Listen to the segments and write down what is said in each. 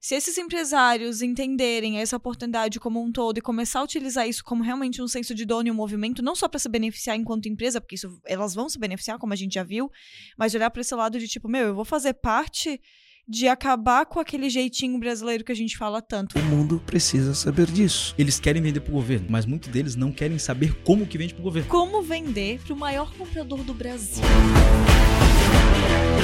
Se esses empresários entenderem essa oportunidade como um todo e começar a utilizar isso como realmente um senso de dono e um movimento, não só para se beneficiar enquanto empresa, porque isso elas vão se beneficiar, como a gente já viu, mas olhar para esse lado de tipo, meu, eu vou fazer parte de acabar com aquele jeitinho brasileiro que a gente fala tanto. O mundo precisa saber disso. Eles querem vender pro governo, mas muitos deles não querem saber como que vende pro governo. Como vender pro maior comprador do Brasil.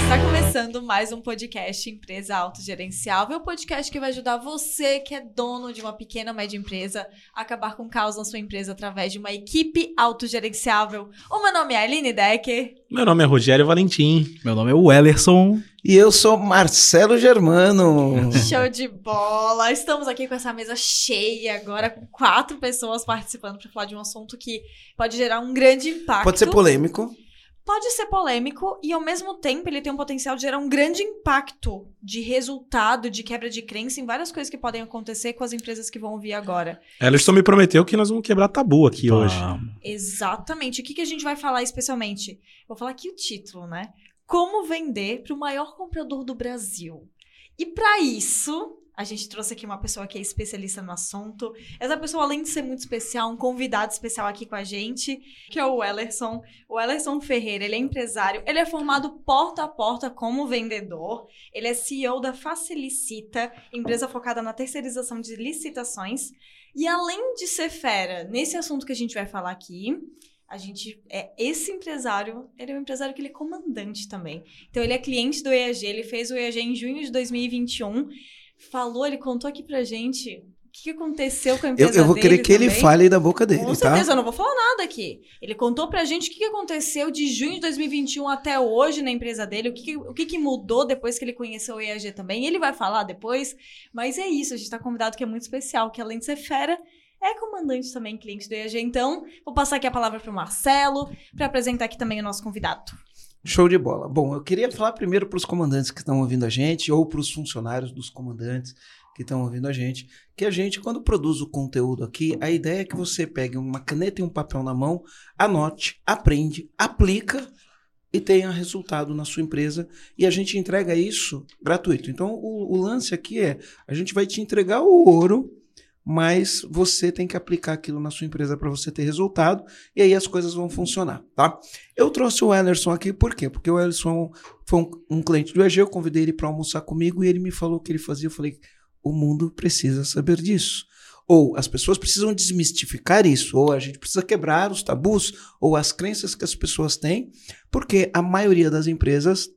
Está começando mais um podcast Empresa Autogerenciável, o podcast que vai ajudar você que é dono de uma pequena ou média empresa a acabar com o caos na sua empresa através de uma equipe autogerenciável. O meu nome é Aline Decker. Meu nome é Rogério Valentim. Meu nome é Wellerson. E eu sou Marcelo Germano. Show de bola! Estamos aqui com essa mesa cheia agora, com quatro pessoas participando para falar de um assunto que pode gerar um grande impacto. Pode ser polêmico. Pode ser polêmico e, ao mesmo tempo, ele tem um potencial de gerar um grande impacto de resultado, de quebra de crença em várias coisas que podem acontecer com as empresas que vão ouvir agora. Ellison me prometeu que nós vamos quebrar tabu aqui hoje. Exatamente. O que, que a gente vai falar especialmente? Vou falar aqui o título, né? Como vender para o maior comprador do Brasil. E para isso, a gente trouxe aqui uma pessoa que é especialista no assunto. Essa pessoa, além de ser muito especial, um convidado especial aqui com a gente, que é o Ellerson. O Ellerson Ferreira, ele é empresário, ele é formado porta a porta como vendedor. Ele é CEO da Facilicita, empresa focada na terceirização de licitações. E além de ser fera nesse assunto que a gente vai falar aqui, a gente é esse empresário, ele é um empresário que ele é comandante também. Então ele é cliente do EAG, ele fez o EAG em junho de 2021 falou, ele contou aqui pra gente o que aconteceu com a empresa Eu, eu vou querer que também. ele fale da boca dele, Com tá? certeza, eu não vou falar nada aqui. Ele contou pra gente o que aconteceu de junho de 2021 até hoje na empresa dele, o que, o que, mudou depois que ele conheceu o EAG também. Ele vai falar depois, mas é isso, a gente tá convidado que é muito especial, que além de ser fera, é comandante também, cliente do EAG. Então, vou passar aqui a palavra pro Marcelo, para apresentar aqui também o nosso convidado. Show de bola. Bom, eu queria falar primeiro para os comandantes que estão ouvindo a gente, ou para os funcionários dos comandantes que estão ouvindo a gente, que a gente, quando produz o conteúdo aqui, a ideia é que você pegue uma caneta e um papel na mão, anote, aprende, aplica e tenha resultado na sua empresa e a gente entrega isso gratuito. Então, o, o lance aqui é, a gente vai te entregar o ouro, mas você tem que aplicar aquilo na sua empresa para você ter resultado e aí as coisas vão funcionar, tá? Eu trouxe o Ellerson aqui, por quê? Porque o Ellerson foi um, um cliente do EG, eu convidei ele para almoçar comigo e ele me falou o que ele fazia. Eu falei, o mundo precisa saber disso. Ou as pessoas precisam desmistificar isso, ou a gente precisa quebrar os tabus, ou as crenças que as pessoas têm, porque a maioria das empresas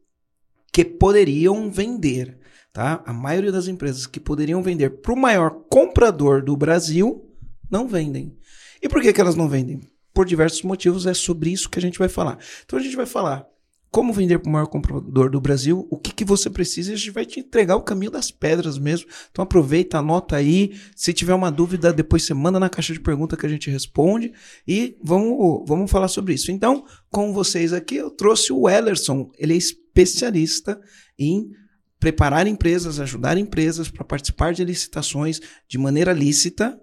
que poderiam vender, tá? A maioria das empresas que poderiam vender para o maior comprador do Brasil não vendem. E por que, que elas não vendem? Por diversos motivos, é sobre isso que a gente vai falar. Então a gente vai falar como vender para o maior comprador do Brasil, o que, que você precisa, a gente vai te entregar o caminho das pedras mesmo. Então aproveita, anota aí. Se tiver uma dúvida, depois você manda na caixa de pergunta que a gente responde e vamos, vamos falar sobre isso. Então, com vocês aqui, eu trouxe o Ellerson. Ele é especialista em preparar empresas, ajudar empresas para participar de licitações de maneira lícita,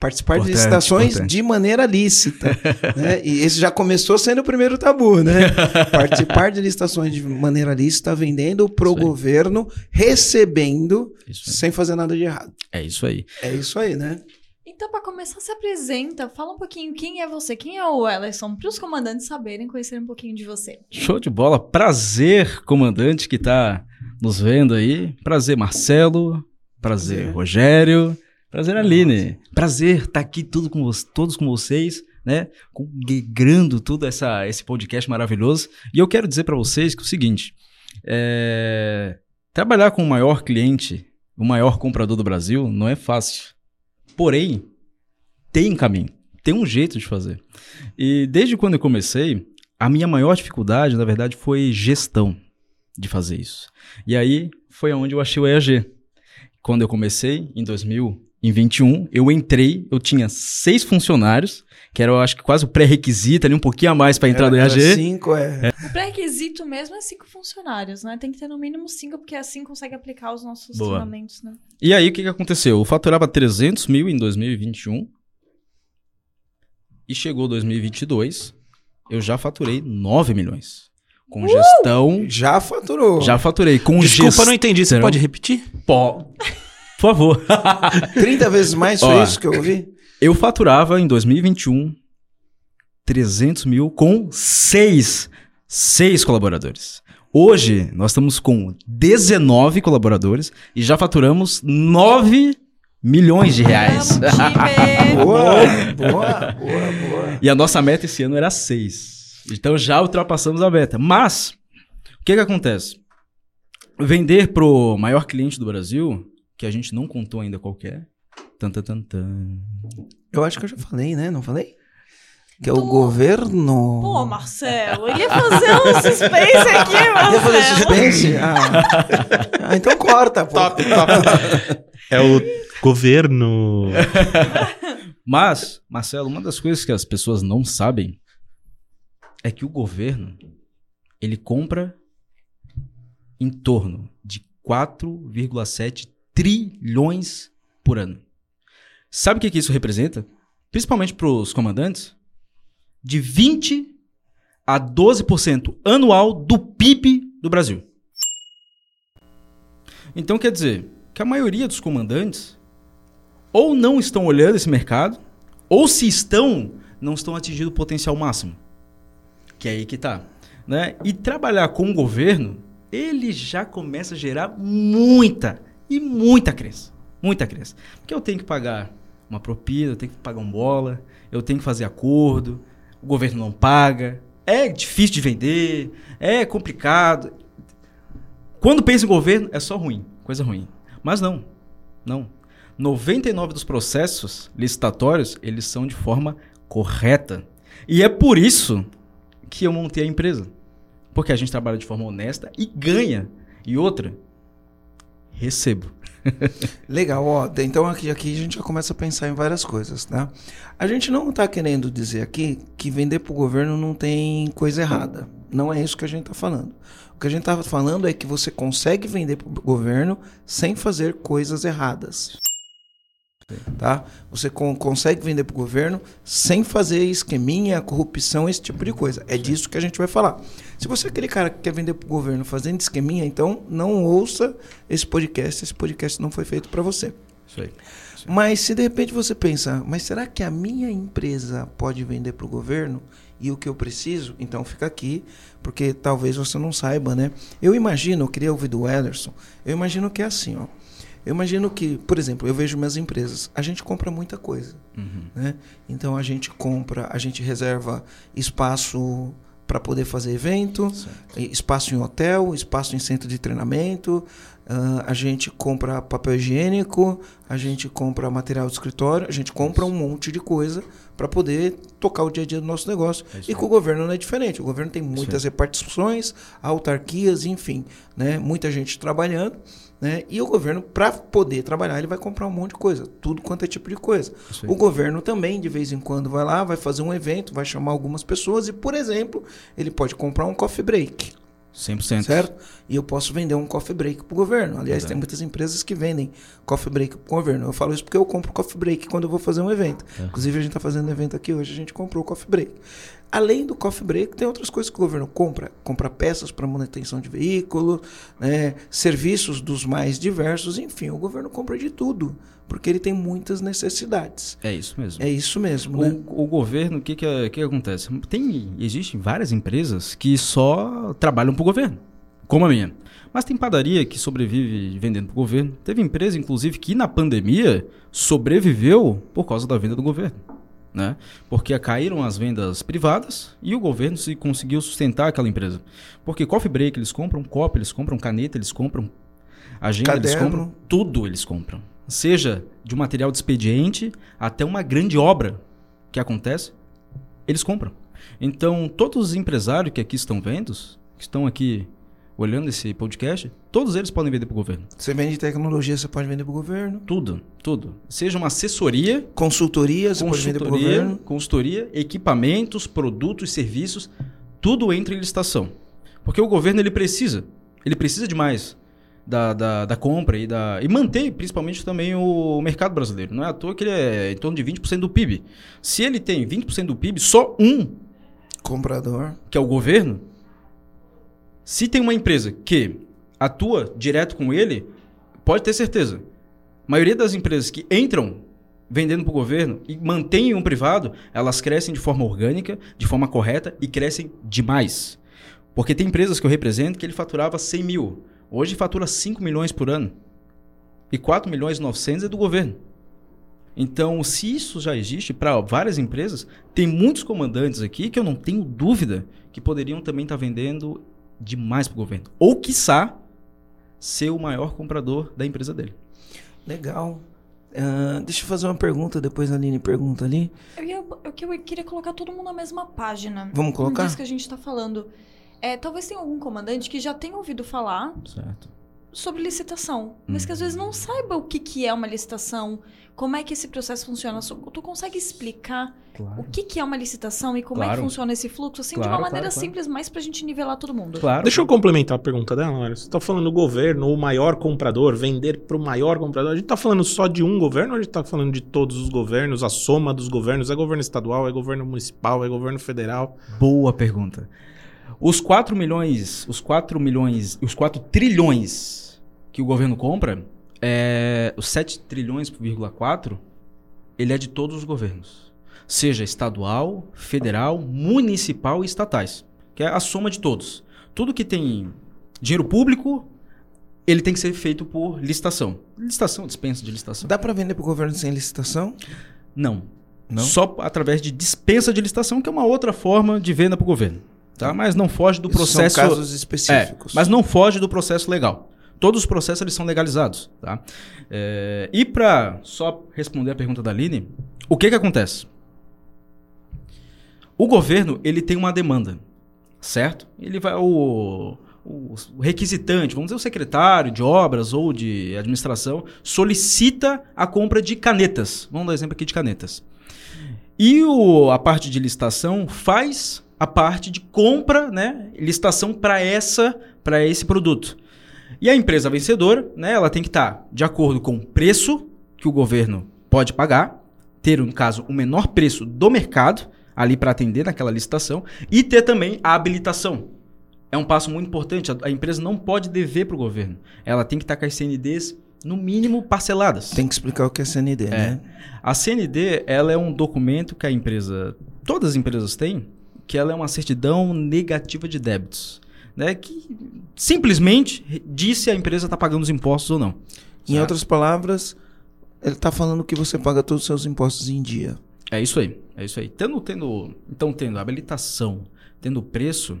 participar Importante, de licitações importante. de maneira lícita. né? E esse já começou sendo o primeiro tabu, né? participar de licitações de maneira lícita, vendendo pro Isso aí. governo, recebendo, sem fazer nada de errado. É isso aí. É isso aí, né? Então, para começar, se apresenta, fala um pouquinho quem é você, quem é o Ellerson, para os comandantes saberem, conhecerem um pouquinho de você. Show de bola. Prazer, comandante que tá nos vendo aí. Prazer, Marcelo. Prazer, Prazer. Rogério. Prazer, Aline. Prazer estar aqui tudo com todos com vocês, né? Integrando tudo essa, esse podcast maravilhoso. E eu quero dizer para vocês que é o seguinte: é, trabalhar com o maior cliente, o maior comprador do Brasil, não é fácil. Porém, tem caminho, tem um jeito de fazer. E desde quando eu comecei, a minha maior dificuldade, na verdade, foi gestão de fazer isso. E aí foi onde eu achei o EAG. Quando eu comecei, em 2021, eu entrei, eu tinha seis funcionários, que era, eu acho que quase o pré-requisito, ali um pouquinho a mais para entrar no EAG. Cinco, é. O pré-requisito mesmo é cinco funcionários, né? Tem que ter no mínimo cinco, porque assim consegue aplicar os nossos Boa. treinamentos, né? E aí, o que, que aconteceu? Eu faturava 300 mil em 2021 e chegou 2022, eu já faturei 9 milhões. Com gestão, Já faturou. já faturei. Com Desculpa, gestão... não entendi. Você pode repetir? Pó. Por favor. 30 vezes mais foi Ó. isso que eu ouvi? Eu faturava em 2021 300 mil com seis, seis colaboradores. Hoje nós estamos com 19 colaboradores e já faturamos 9 milhões de reais. Boa, boa, boa, boa. E a nossa meta esse ano era 6. Então já ultrapassamos a meta. Mas, o que que acontece? Vender pro maior cliente do Brasil, que a gente não contou ainda qual que é. Tan, tan, tan, tan. Eu acho que eu já falei, né? Não falei? Que é o governo. Pô, Marcelo, eu ia fazer um suspense aqui, Ia fazer Marcelo. suspense? Ah. Ah, então corta, pô. Top, top. É o governo. Mas, Marcelo, uma das coisas que as pessoas não sabem é que o governo ele compra em torno de 4,7 trilhões por ano. Sabe o que, que isso representa? Principalmente para os comandantes, de 20 a 12% anual do PIB do Brasil. Então quer dizer que a maioria dos comandantes ou não estão olhando esse mercado, ou se estão, não estão atingindo o potencial máximo. Que é aí que tá. Né? E trabalhar com o governo, ele já começa a gerar muita e muita crença. Muita crença. Porque eu tenho que pagar uma propina, eu tenho que pagar um bola, eu tenho que fazer acordo, o governo não paga, é difícil de vender, é complicado. Quando pensa em governo, é só ruim, coisa ruim. Mas não, não. 99 dos processos licitatórios, eles são de forma correta. E é por isso que eu montei a empresa. Porque a gente trabalha de forma honesta e ganha. E outra, recebo. Legal, ó. Então aqui, aqui a gente já começa a pensar em várias coisas, tá? A gente não tá querendo dizer aqui que vender pro governo não tem coisa errada. Não é isso que a gente tá falando. O que a gente tá falando é que você consegue vender pro governo sem fazer coisas erradas. Tá? Você con- consegue vender pro governo sem fazer esqueminha, corrupção, esse tipo de coisa. É disso que a gente vai falar. Se você é aquele cara que quer vender pro governo fazendo esqueminha, então não ouça esse podcast. Esse podcast não foi feito para você. Isso aí. Mas se de repente você pensa, mas será que a minha empresa pode vender para o governo e o que eu preciso? Então fica aqui, porque talvez você não saiba, né? Eu imagino, eu queria ouvir do Ederson, eu imagino que é assim, ó. Eu imagino que, por exemplo, eu vejo minhas empresas, a gente compra muita coisa, Uhum. né? Então a gente compra, a gente reserva espaço para poder fazer evento, Certo. espaço em hotel, espaço em centro de treinamento, ah, a gente compra papel higiênico, a gente compra material de escritório, a gente compra um monte de coisa para poder tocar o dia a dia do nosso negócio. É E com o governo não é diferente. O governo tem muitas aí. repartições, autarquias, enfim, né? muita gente trabalhando. Né? E o governo, para poder trabalhar, ele vai comprar um monte de coisa, tudo quanto é tipo de coisa. O governo também, de vez em quando, vai lá, vai fazer um evento, vai chamar algumas pessoas e, por exemplo, ele pode comprar um coffee break. 100%. Certo? E eu posso vender um coffee break para o governo. Aliás, tem muitas empresas que vendem coffee break para o governo. Eu falo isso porque eu compro coffee break quando eu vou fazer um evento. É. Inclusive, a gente está fazendo um evento aqui hoje, a gente comprou o coffee break. Além do coffee break, tem outras coisas que o governo compra. Compra peças para manutenção de veículo, né, serviços dos mais diversos, enfim, o governo compra de tudo, porque ele tem muitas necessidades. É isso mesmo. É isso mesmo, né? O, o governo, o que o que que acontece? Tem, existem várias empresas que só trabalham para o governo, como a minha. Mas tem padaria que sobrevive vendendo para o governo. Teve empresa, inclusive, que na pandemia sobreviveu por causa da venda do governo. Né? Porque caíram as vendas privadas e o governo se conseguiu sustentar aquela empresa. Porque coffee break eles compram, copo eles compram, caneta eles compram, agenda eles Caderno. compram, tudo eles compram. Seja de um material de expediente até uma grande obra que acontece, eles compram. Então, todos os empresários que aqui estão vendo, que estão aqui olhando esse podcast, todos eles podem vender para o governo. Você vende tecnologia, você pode vender para o governo. Tudo, tudo. Seja uma assessoria, Consultoria, você pode vender para o consultoria, governo. consultoria, equipamentos, produtos, serviços, tudo entra em licitação. Porque o governo ele precisa, ele precisa demais da, da, da compra e da e manter principalmente também o mercado brasileiro. Não é à toa que ele é em torno de 20% do PIB. Se ele tem 20% do PIB, só um Comprador. que é o governo, se tem uma empresa que atua direto com ele, pode ter certeza. maioria das empresas que entram vendendo para o governo e mantêm um privado, elas crescem de forma orgânica, de forma correta e crescem demais. Porque tem empresas que eu represento que ele faturava 100 mil. Hoje fatura 5 milhões por ano. E 4 milhões e 900 é do governo. Então, se isso já existe para várias empresas, tem muitos comandantes aqui que eu não tenho dúvida que poderiam também estar tá vendendo demais para o governo. Ou, quiçá, ser o maior comprador da empresa dele. Legal. Uh, deixa eu fazer uma pergunta, depois a Aline pergunta ali. Eu, ia, eu, eu queria colocar todo mundo na mesma página. Vamos colocar? Disso que a gente está falando. É, talvez tenha algum comandante que já tenha ouvido falar certo. Sobre licitação, mas que às vezes não saiba o que, que é uma licitação, como é que esse processo funciona. Tu consegue explicar claro. o que, que é uma licitação e como claro. é que funciona esse fluxo, assim, claro, de uma maneira simples, mais pra gente nivelar todo mundo? Claro. Deixa eu complementar a pergunta dela, Mário. Você tá falando do governo, o maior comprador, vender pro maior comprador. A gente tá falando só de um governo ou a gente tá falando de todos os governos, a soma dos governos? É governo estadual, é governo municipal, é governo federal? Boa pergunta. Os 4 milhões, os 4 milhões, os 4 trilhões que o governo compra, é, os 7 trilhões, 4, ele é de todos os governos. Seja estadual, federal, municipal e estatais. Que é a soma de todos. Tudo que tem dinheiro público, ele tem que ser feito por licitação. Licitação, dispensa de licitação. Dá para vender para o governo sem licitação? Não. Não. Só através de dispensa de licitação, que é uma outra forma de venda para o governo. Tá? Mas não foge do processo. São casos específicos. É, mas não foge do processo legal. Todos os processos eles são legalizados. Tá? É, e para só responder a pergunta da Aline, o que, que acontece? O governo ele tem uma demanda, certo? Ele vai o, o requisitante, vamos dizer o secretário de obras ou de administração solicita a compra de canetas. Vamos dar exemplo aqui de canetas. E o, a parte de licitação faz a parte de compra, né, licitação para essa, para esse produto. E a empresa vencedora, né, ela tem que estar tá de acordo com o preço que o governo pode pagar, ter, no caso, o menor preço do mercado ali para atender naquela licitação e ter também a habilitação. É um passo muito importante. A, empresa não pode dever para o governo. Ela tem que estar tá com as CNDs no mínimo parceladas. Tem que explicar o que é CND, é. né? A CND, ela é um documento que a empresa, todas as empresas têm, que ela é uma certidão negativa de débitos, né? Que simplesmente diz se a empresa está pagando os impostos ou não. Em certo? outras palavras, ele está falando que você paga todos os seus impostos em dia. É isso aí, é isso aí. Tendo, tendo, então, tendo habilitação, tendo preço,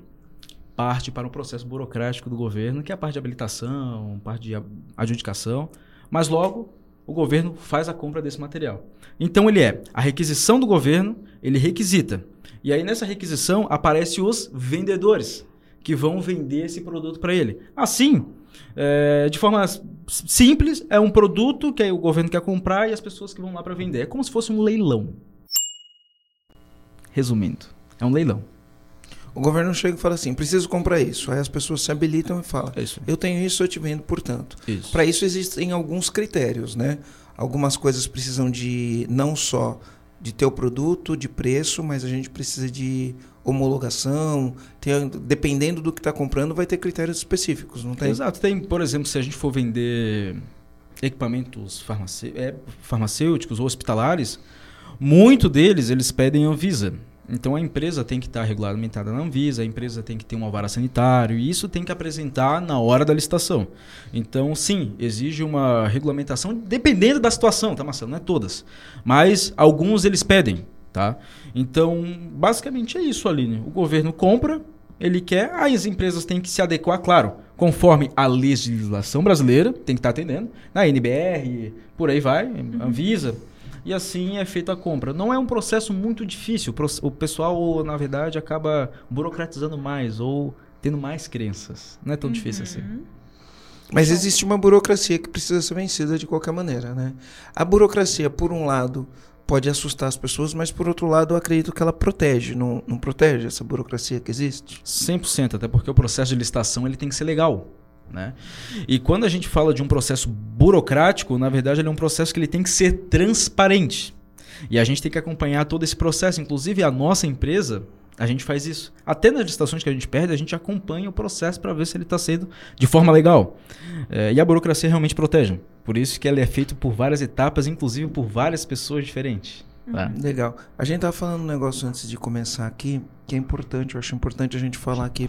parte para um processo burocrático do governo, que é a parte de habilitação, parte de adjudicação, mas logo o governo faz a compra desse material. Então ele é a requisição do governo, ele requisita. E aí nessa requisição aparecem os vendedores que vão vender esse produto para ele. Assim, é, de forma simples, é um produto que o governo quer comprar e as pessoas que vão lá para vender. É como se fosse um leilão. Resumindo, é um leilão. O governo chega e fala assim: preciso comprar isso. Aí as pessoas se habilitam e falam: é eu tenho isso, eu te vendo, portanto. Para isso existem alguns critérios, né? Algumas coisas precisam de não só de ter o produto, de preço, mas a gente precisa de homologação. Tem, dependendo do que está comprando, vai ter critérios específicos, não tem? Exato. Tem, por exemplo, se a gente for vender equipamentos é, farmacêuticos ou hospitalares, muito deles eles pedem Anvisa. Então a empresa tem que estar regulamentada na Anvisa, a empresa tem que ter um alvará sanitário e isso tem que apresentar na hora da licitação. Então, sim, exige uma regulamentação dependendo da situação, tá, Marcelo? Não é todas. Mas alguns eles pedem, tá? Então, basicamente é isso, Aline. O governo compra, ele quer, aí as empresas têm que se adequar, claro, conforme a legislação brasileira, tem que estar atendendo, na NBR, por aí vai, Anvisa e assim é feita a compra. Não é um processo muito difícil. O pessoal, na verdade, acaba burocratizando mais ou tendo mais crenças. Não é tão uhum. difícil assim. Mas existe uma burocracia que precisa ser vencida de qualquer maneira, né? A burocracia, por um lado, pode assustar as pessoas, mas por outro lado, eu acredito que ela protege, não, não protege essa burocracia que existe? 100%, até porque o processo de licitação ele tem que ser legal. Né? E quando a gente fala de um processo burocrático, na verdade ele é um processo que ele tem que ser transparente. E a gente tem que acompanhar todo esse processo. Inclusive a nossa empresa, A gente faz isso. Até nas licitações que a gente perde, a gente acompanha o processo para ver se ele está sendo de forma legal. É, e a burocracia realmente protege. Por isso que ela é feita por várias etapas, inclusive por várias pessoas diferentes. Tá? Legal. A gente tava falando um negócio antes de começar aqui, que é importante, eu acho importante a gente falar aqui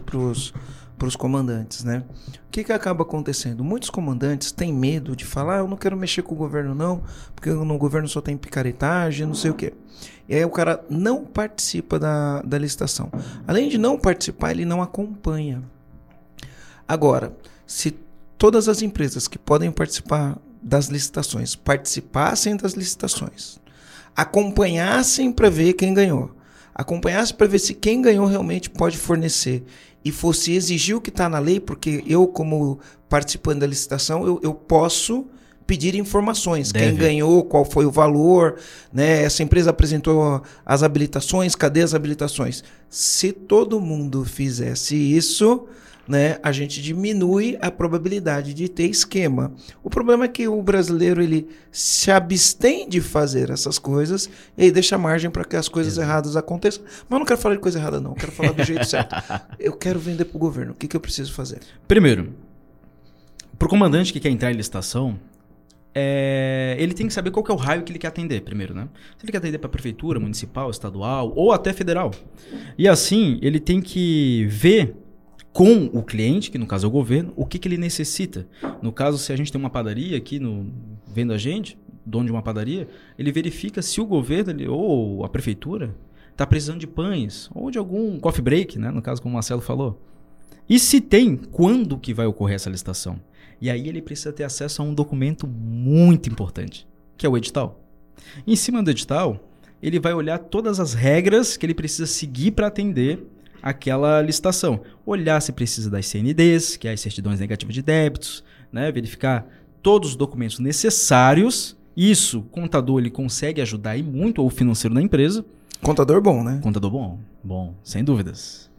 pros, pros comandantes, né? O que que acaba acontecendo? Muitos comandantes têm medo de falar, ah, eu não quero mexer com o governo não, porque no governo só tem picaretagem, não sei o quê. E aí o cara não participa da, da licitação. Além de não participar, ele não acompanha. Agora, se todas as empresas que podem participar das licitações participassem das licitações, acompanhassem para ver quem ganhou, acompanhassem para ver se quem ganhou realmente pode fornecer e fosse exigir o que está na lei, porque eu, como participante da licitação, eu, eu posso pedir informações. Deve. Quem ganhou, qual foi o valor, né? Essa empresa apresentou as habilitações, cadê as habilitações? Se todo mundo fizesse isso, né, a gente diminui a probabilidade de ter esquema. O problema é que o brasileiro ele se abstém de fazer essas coisas e aí deixa margem para que as coisas erradas aconteçam. Mas eu não quero falar de coisa errada não, eu quero falar do jeito certo. Eu quero vender para o governo. O que, que eu preciso fazer? Primeiro, para o comandante que quer entrar em licitação, é, ele tem que saber qual que é o raio que ele quer atender primeiro, né? Se ele quer atender para prefeitura, municipal, estadual ou até federal. E assim, ele tem que ver com o cliente, que no caso é o governo, o que, que ele necessita. No caso, se a gente tem uma padaria aqui no, vendo a gente, dono de uma padaria, ele verifica se o governo ele- ou a prefeitura está precisando de pães ou de algum coffee break, né? No caso, como o Marcelo falou. E se tem, quando que vai ocorrer essa licitação? E aí ele precisa ter acesso a um documento muito importante, que é o edital. Em cima do edital, ele vai olhar todas as regras que ele precisa seguir para atender aquela licitação. Olhar se precisa das CNDs, que é as certidões negativas de débitos, né? verificar todos os documentos necessários. Isso, o contador ele consegue ajudar e muito, o financeiro da empresa. Contador bom, né? Contador bom, bom, sem dúvidas.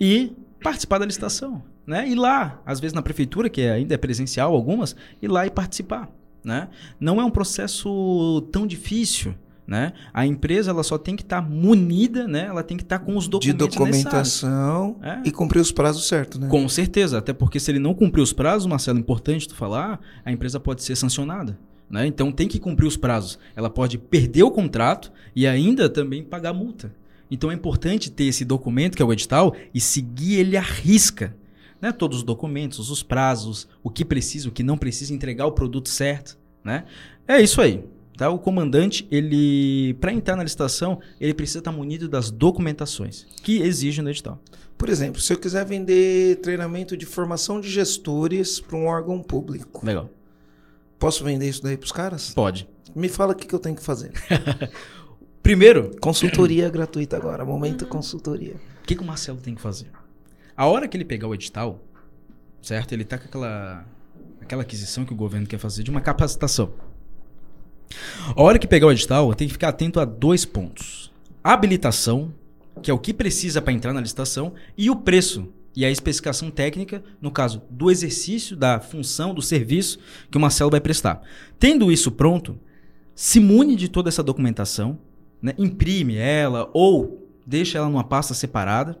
E participar da licitação, né? Ir lá, às vezes na prefeitura, que ainda é presencial algumas, ir lá e participar, né? Não é um processo tão difícil, né? A empresa ela só tem que estar munida, né? Ela tem que estar com os De documentos necessários. documentação É. e cumprir os prazos certos, né? Com certeza, até porque se ele não cumprir os prazos, Marcelo, é importante tu falar, a empresa pode ser sancionada. Né? Então tem que cumprir os prazos. Ela pode perder o contrato e ainda também pagar multa. Então é importante ter esse documento, que é o edital, e seguir ele à risca. Né? Todos os documentos, os prazos, o que precisa, o que não precisa, entregar o produto certo. Né? É isso aí. Tá? O comandante, ele para entrar na licitação, ele precisa estar munido das documentações que exigem no edital. Por exemplo, se eu quiser vender treinamento de formação de gestores para um órgão público, Legal. posso vender isso daí para os caras? Pode. Me fala o que, que eu tenho que fazer. Primeiro, Consultoria gratuita agora, momento consultoria. o que, que o Marcelo tem que fazer? A hora que ele pegar o edital, certo? Ele tá com aquela, aquela aquisição que o governo quer fazer de uma capacitação. A hora que pegar o edital, tem que ficar atento a dois pontos: a habilitação, que é o que precisa para entrar na licitação, e o preço e a especificação técnica, no caso do exercício, da função, do serviço que o Marcelo vai prestar. Tendo isso pronto, se mune de toda essa documentação, né? imprime ela ou deixa ela numa pasta separada,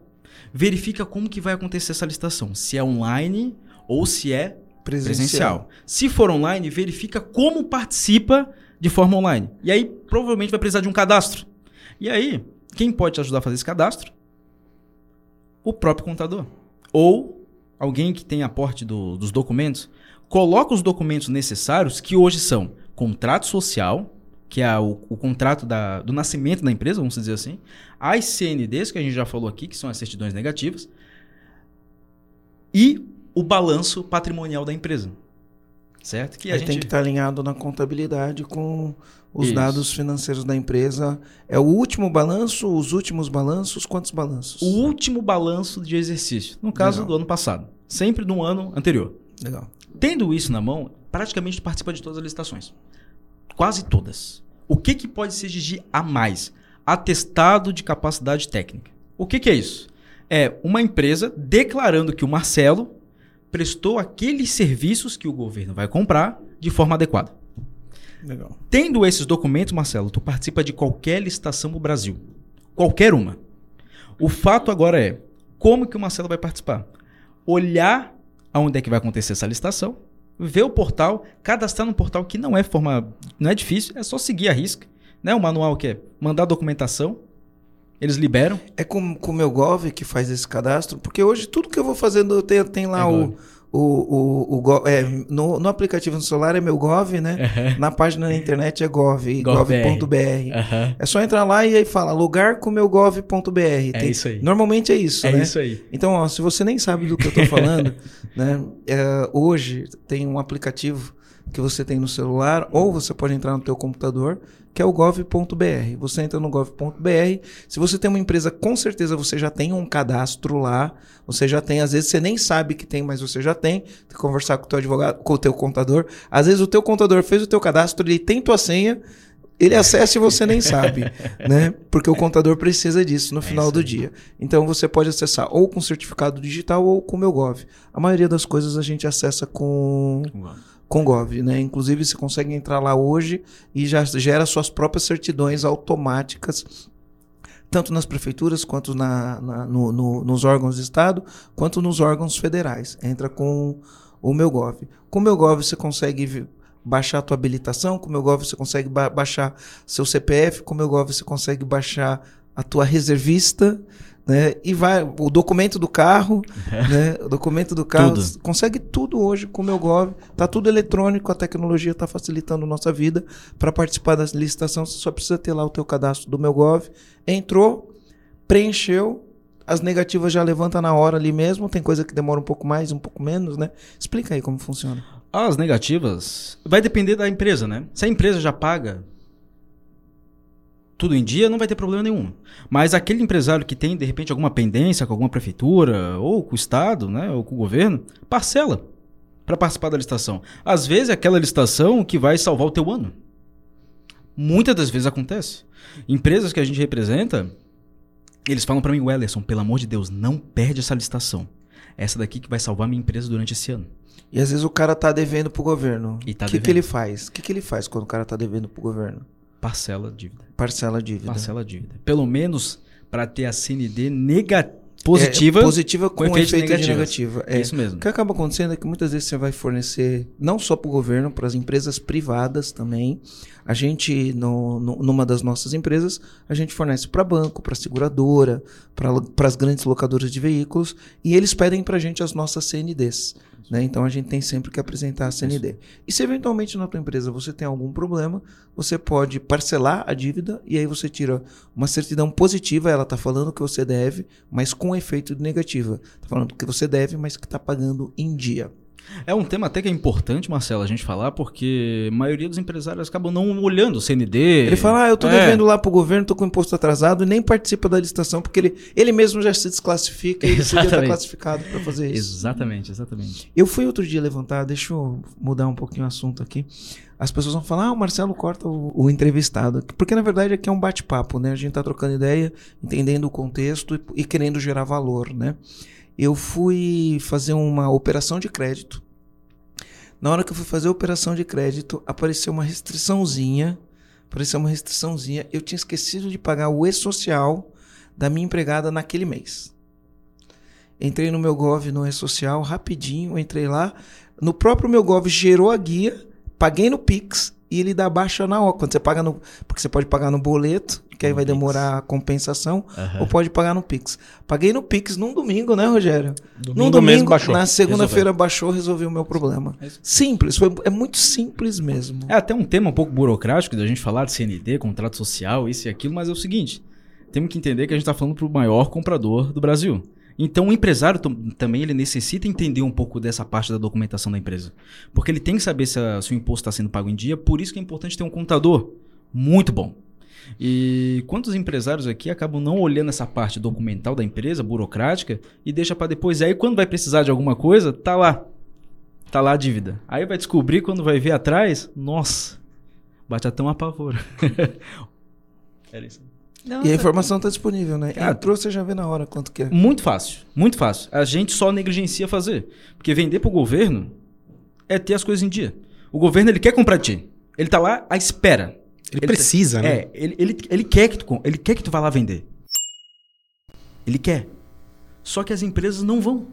verifica como que vai acontecer essa licitação, se é online ou se é presencial. Se for online, verifica como participa de forma online. E aí provavelmente vai precisar de um cadastro. E aí, quem pode te ajudar a fazer esse cadastro? O próprio contador. Ou alguém que tem aporte do- dos documentos, coloca os documentos necessários, que hoje são contrato social, que é o, o contrato da- do nascimento da empresa, vamos dizer assim, as CNDs, que a gente já falou aqui, que são as certidões negativas, e o balanço patrimonial da empresa. Certo? Que a Aí gente... tem que estar alinhado na contabilidade com os Isso. dados financeiros da empresa. É o último balanço, os últimos balanços, quantos balanços? O último balanço de exercício, no caso Legal. do ano passado, sempre no ano anterior. Legal. Tendo isso na mão, praticamente tu participa de todas as licitações. Quase todas. O que, que pode se exigir a mais? Atestado de capacidade técnica. O que, que é isso? É uma empresa declarando que o Marcelo prestou aqueles serviços que o governo vai comprar de forma adequada. Legal. Tendo esses documentos, Marcelo, tu participa de qualquer licitação no Brasil. Qualquer uma. O fato agora é como que o Marcelo vai participar. Olhar aonde é que vai acontecer essa licitação, ver o portal, cadastrar no portal que não é forma, não é difícil, é só seguir a risca, né? O manual que é mandar documentação, eles liberam. É com, com o meu Gov que faz esse cadastro, porque hoje tudo que eu vou fazendo tem, tem lá É o, Gov. o, o, o Gov- é, no, no aplicativo no celular é meu Gov, né? Na página na internet é Gov, Gov.br. gov.br. Aham. É só entrar lá e aí fala lugar com meu gov.br. É Tem- isso aí. Normalmente é isso, É né? isso aí. Então, ó, se você nem sabe do que eu tô falando, né? é, hoje tem um aplicativo que você tem no celular ou você pode entrar no teu computador, que é o gov.br. Você entra no gov.br. Se você tem uma empresa, com certeza você já tem um cadastro lá. Você já tem, às vezes você nem sabe que tem, mas você já tem. Tem que conversar com o teu advogado, com o teu contador. Às vezes o teu contador fez o teu cadastro, ele tem tua senha, ele acessa e você nem sabe, né? Porque o contador precisa disso no final do dia. Então você pode acessar ou com certificado digital ou com o meu Gov. A maioria das coisas a gente acessa com com Gov, né? Inclusive você consegue entrar lá hoje e já gera suas próprias certidões automáticas tanto nas prefeituras quanto na, na- no- no- nos órgãos de estado, quanto nos órgãos federais. Entra com o meu Gov. Com o meu Gov você consegue baixar a tua habilitação, com o meu Gov você consegue ba- baixar seu CPF, com o meu Gov você consegue baixar a tua reservista, né? E vai o documento do carro, né? O documento do carro, Tudo. consegue tudo hoje com o meu Gov. Tá tudo eletrônico, a tecnologia está facilitando nossa vida. Para participar da licitação, você só precisa ter lá o teu cadastro do meu Gov. Entrou, preencheu, as negativas já levanta na hora ali mesmo. Tem coisa que demora um pouco mais, um pouco menos, né? Explica aí como funciona. As negativas vai depender da empresa, né? Se a empresa já paga tudo em dia, não vai ter problema nenhum. Mas aquele empresário que tem, de repente, alguma pendência com alguma prefeitura, ou com o Estado, né? Ou com o governo, parcela para participar da licitação. Às vezes é aquela licitação que vai salvar o teu ano. Muitas das vezes acontece. Empresas que a gente representa, eles falam para mim, Wellerson, pelo amor de Deus, não perde essa licitação. Essa daqui que vai salvar minha empresa durante esse ano. E às vezes o cara tá devendo pro governo. E tá o que, que ele faz? O que, que ele faz quando o cara tá devendo pro governo? Parcela a dívida. Parcela a dívida. Parcela a dívida. Pelo menos para ter a CND nega positiva. É, positiva com, efeitos efeito de negativos. negativa. É É. isso mesmo. O que acaba acontecendo é que muitas vezes você vai fornecer, não só para o governo, para as empresas privadas também. A gente, no, no- numa das nossas empresas, a gente fornece para banco, para seguradora, para as grandes locadoras de veículos, e eles pedem para a gente as nossas CNDs. Né? Então a gente tem sempre que apresentar a CND. E se eventualmente na tua empresa você tem algum problema, você pode parcelar a dívida e aí você tira uma certidão positiva, ela está falando que você deve, mas com efeito negativa. Está falando que você deve, mas que está pagando em dia. É um tema até que é importante, Marcelo, a gente falar, porque a maioria dos empresários acabam não olhando o CND. Ele fala, ah, eu tô É. devendo lá pro governo, tô com imposto atrasado e nem participa da licitação, porque ele, ele mesmo já se desclassifica e ele podia estar classificado para fazer isso. Exatamente, exatamente. Eu fui outro dia levantar, deixa eu mudar um pouquinho o assunto aqui. As pessoas vão falar, ah, o Marcelo corta o, o entrevistado. Porque na verdade aqui é um bate-papo, né? A gente tá trocando ideia, entendendo o contexto e, e querendo gerar valor, né? Eu fui fazer uma operação de crédito. Na hora que eu fui fazer a operação de crédito, apareceu uma restriçãozinha. Apareceu uma restriçãozinha. Eu tinha esquecido de pagar o e-social da minha empregada naquele mês. Entrei no meu Gov no e-social rapidinho, entrei lá. No próprio meu Gov gerou a guia, paguei no Pix e ele dá baixa na hora. Quando você paga no. Porque você pode pagar no boleto, que aí No vai Pix. demorar a compensação, Aham. ou pode pagar no Pix. Paguei no Pix num domingo, né, Rogério? Domingo, Num domingo, baixou. na segunda-feira baixou, resolveu o meu problema. É. Simples, foi, é muito simples mesmo. É até um tema um pouco burocrático da gente falar de CND, contrato social, isso e aquilo, mas é o seguinte: temos que entender que a gente está falando para o maior comprador do Brasil. Então o empresário tam- também ele necessita entender um pouco dessa parte da documentação da empresa. Porque ele tem que saber se, a- se o imposto está sendo pago em dia, por isso que é importante ter um contador muito bom. E quantos empresários aqui acabam não olhando essa parte documental da empresa, burocrática, e deixa para depois. E aí quando vai precisar de alguma coisa, tá lá. Tá lá a dívida. Aí vai descobrir quando vai ver atrás, nossa, bate até um apavoro. Era isso. Não, E a informação está disponível, né? Cara, Entrou, você já vê na hora quanto que é. Muito fácil, muito fácil. A gente só negligencia fazer. Porque vender pro governo é ter as coisas em dia. O governo ele quer comprar de ti. Ele tá lá à espera. Ele precisa, né? É, ele, ele, ele, quer que tu, com- ele quer que tu vá lá vender. Ele quer. Só que as empresas não vão.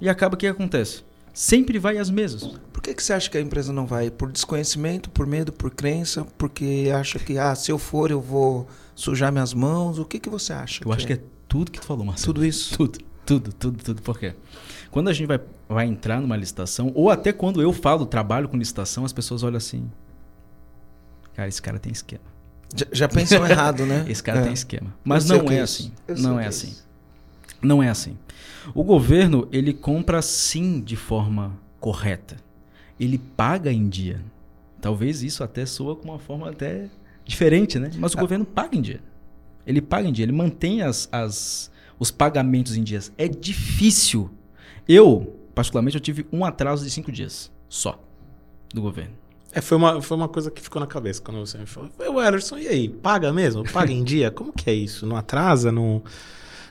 E acaba o que acontece? Sempre vai às mesas. Por que, que você acha que a empresa não vai? Por desconhecimento, por medo, por crença? Porque acha que, ah, se eu for, eu vou sujar minhas mãos? O que, que você acha? Eu acho que é tudo que tu falou, Marcelo. tudo isso. Tudo, tudo, tudo, tudo. Por quê? Quando a gente vai, vai entrar numa licitação, ou até quando eu falo, trabalho com licitação, as pessoas olham assim. Cara, esse cara tem esquema. Já, já pensam errado, né? Esse cara É. tem esquema. Mas não que é é assim. Eu sei Não o é que é assim. Não é assim. O governo, ele compra sim de forma correta. Ele paga em dia. Talvez isso até soa com uma forma até diferente, né? Mas o governo paga em dia. Ele paga em dia, ele mantém as, as, os pagamentos em dias. É difícil. Eu, particularmente, eu tive um atraso de cinco dias só do governo. É, foi uma, foi uma coisa que ficou na cabeça quando você me falou. O Ellerson, e aí? Paga mesmo? Paga em dia? Como que é isso? Não atrasa? Não,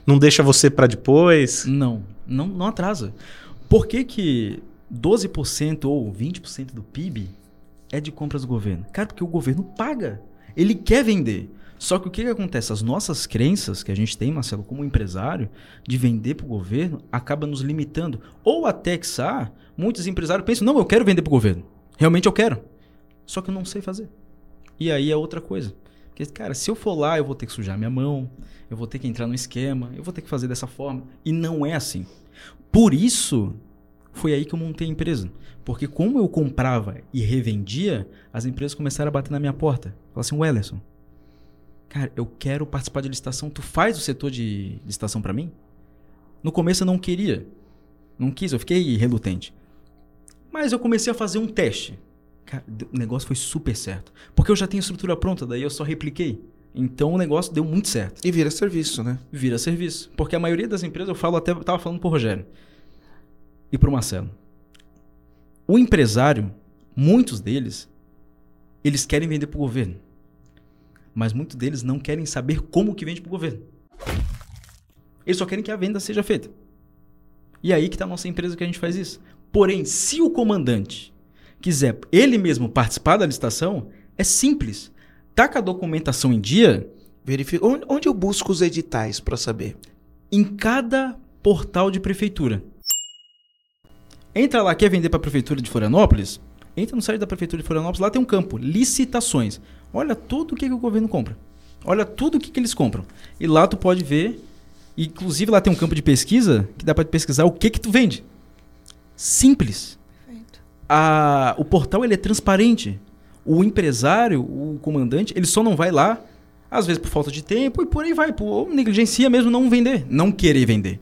não deixa você pra depois? Não, não, não atrasa. Por que, que 12% ou 20% do PIB é de compras do governo? Cara, porque o governo paga. Ele quer vender. Só que o que, que acontece? As nossas crenças que a gente tem, Marcelo, como empresário, de vender para o governo, acaba nos limitando. Ou até que, sabe, muitos empresários pensam, não, eu quero vender para o governo. Realmente eu quero. Só que eu não sei fazer. E aí é outra coisa. Porque, cara, se eu for lá, eu vou ter que sujar minha mão, eu vou ter que entrar no esquema, eu vou ter que fazer dessa forma. E não é assim. Por isso, foi aí que eu montei a empresa. Porque como eu comprava e revendia, as empresas começaram a bater na minha porta. Falaram assim, Wellerson, cara, eu quero participar de licitação. Tu faz o setor de licitação para mim? No começo eu não queria. Não quis, eu fiquei relutante. Mas eu comecei a fazer um teste. Cara, o negócio foi super certo. Porque eu já tenho estrutura pronta, daí eu só repliquei. Então o negócio deu muito certo. E vira serviço, né? Vira serviço. Porque a maioria das empresas, eu falo até, eu tava falando pro Rogério e pro Marcelo. O empresário, muitos deles, eles querem vender pro governo. Mas muitos deles não querem saber como que vende pro governo. Eles só querem que a venda seja feita. E aí que tá a nossa empresa que a gente faz isso. Porém, se o comandante quiser ele mesmo participar da licitação, é simples. Tá com a documentação em dia, Verifica. Onde eu busco os editais para saber? em cada portal de prefeitura. Entra lá, quer vender para a prefeitura de Florianópolis? Entra no site da prefeitura de Florianópolis, lá tem um campo, licitações. Olha tudo o que, que o governo compra. Olha tudo o que, que eles compram. E lá tu pode ver, inclusive lá tem um campo de pesquisa que dá para pesquisar o que que tu vende. Simples. A- o portal ele é transparente. O empresário, o comandante, ele só não vai lá, às vezes por falta de tempo e por aí vai, por negligencia mesmo não vender, não querer vender.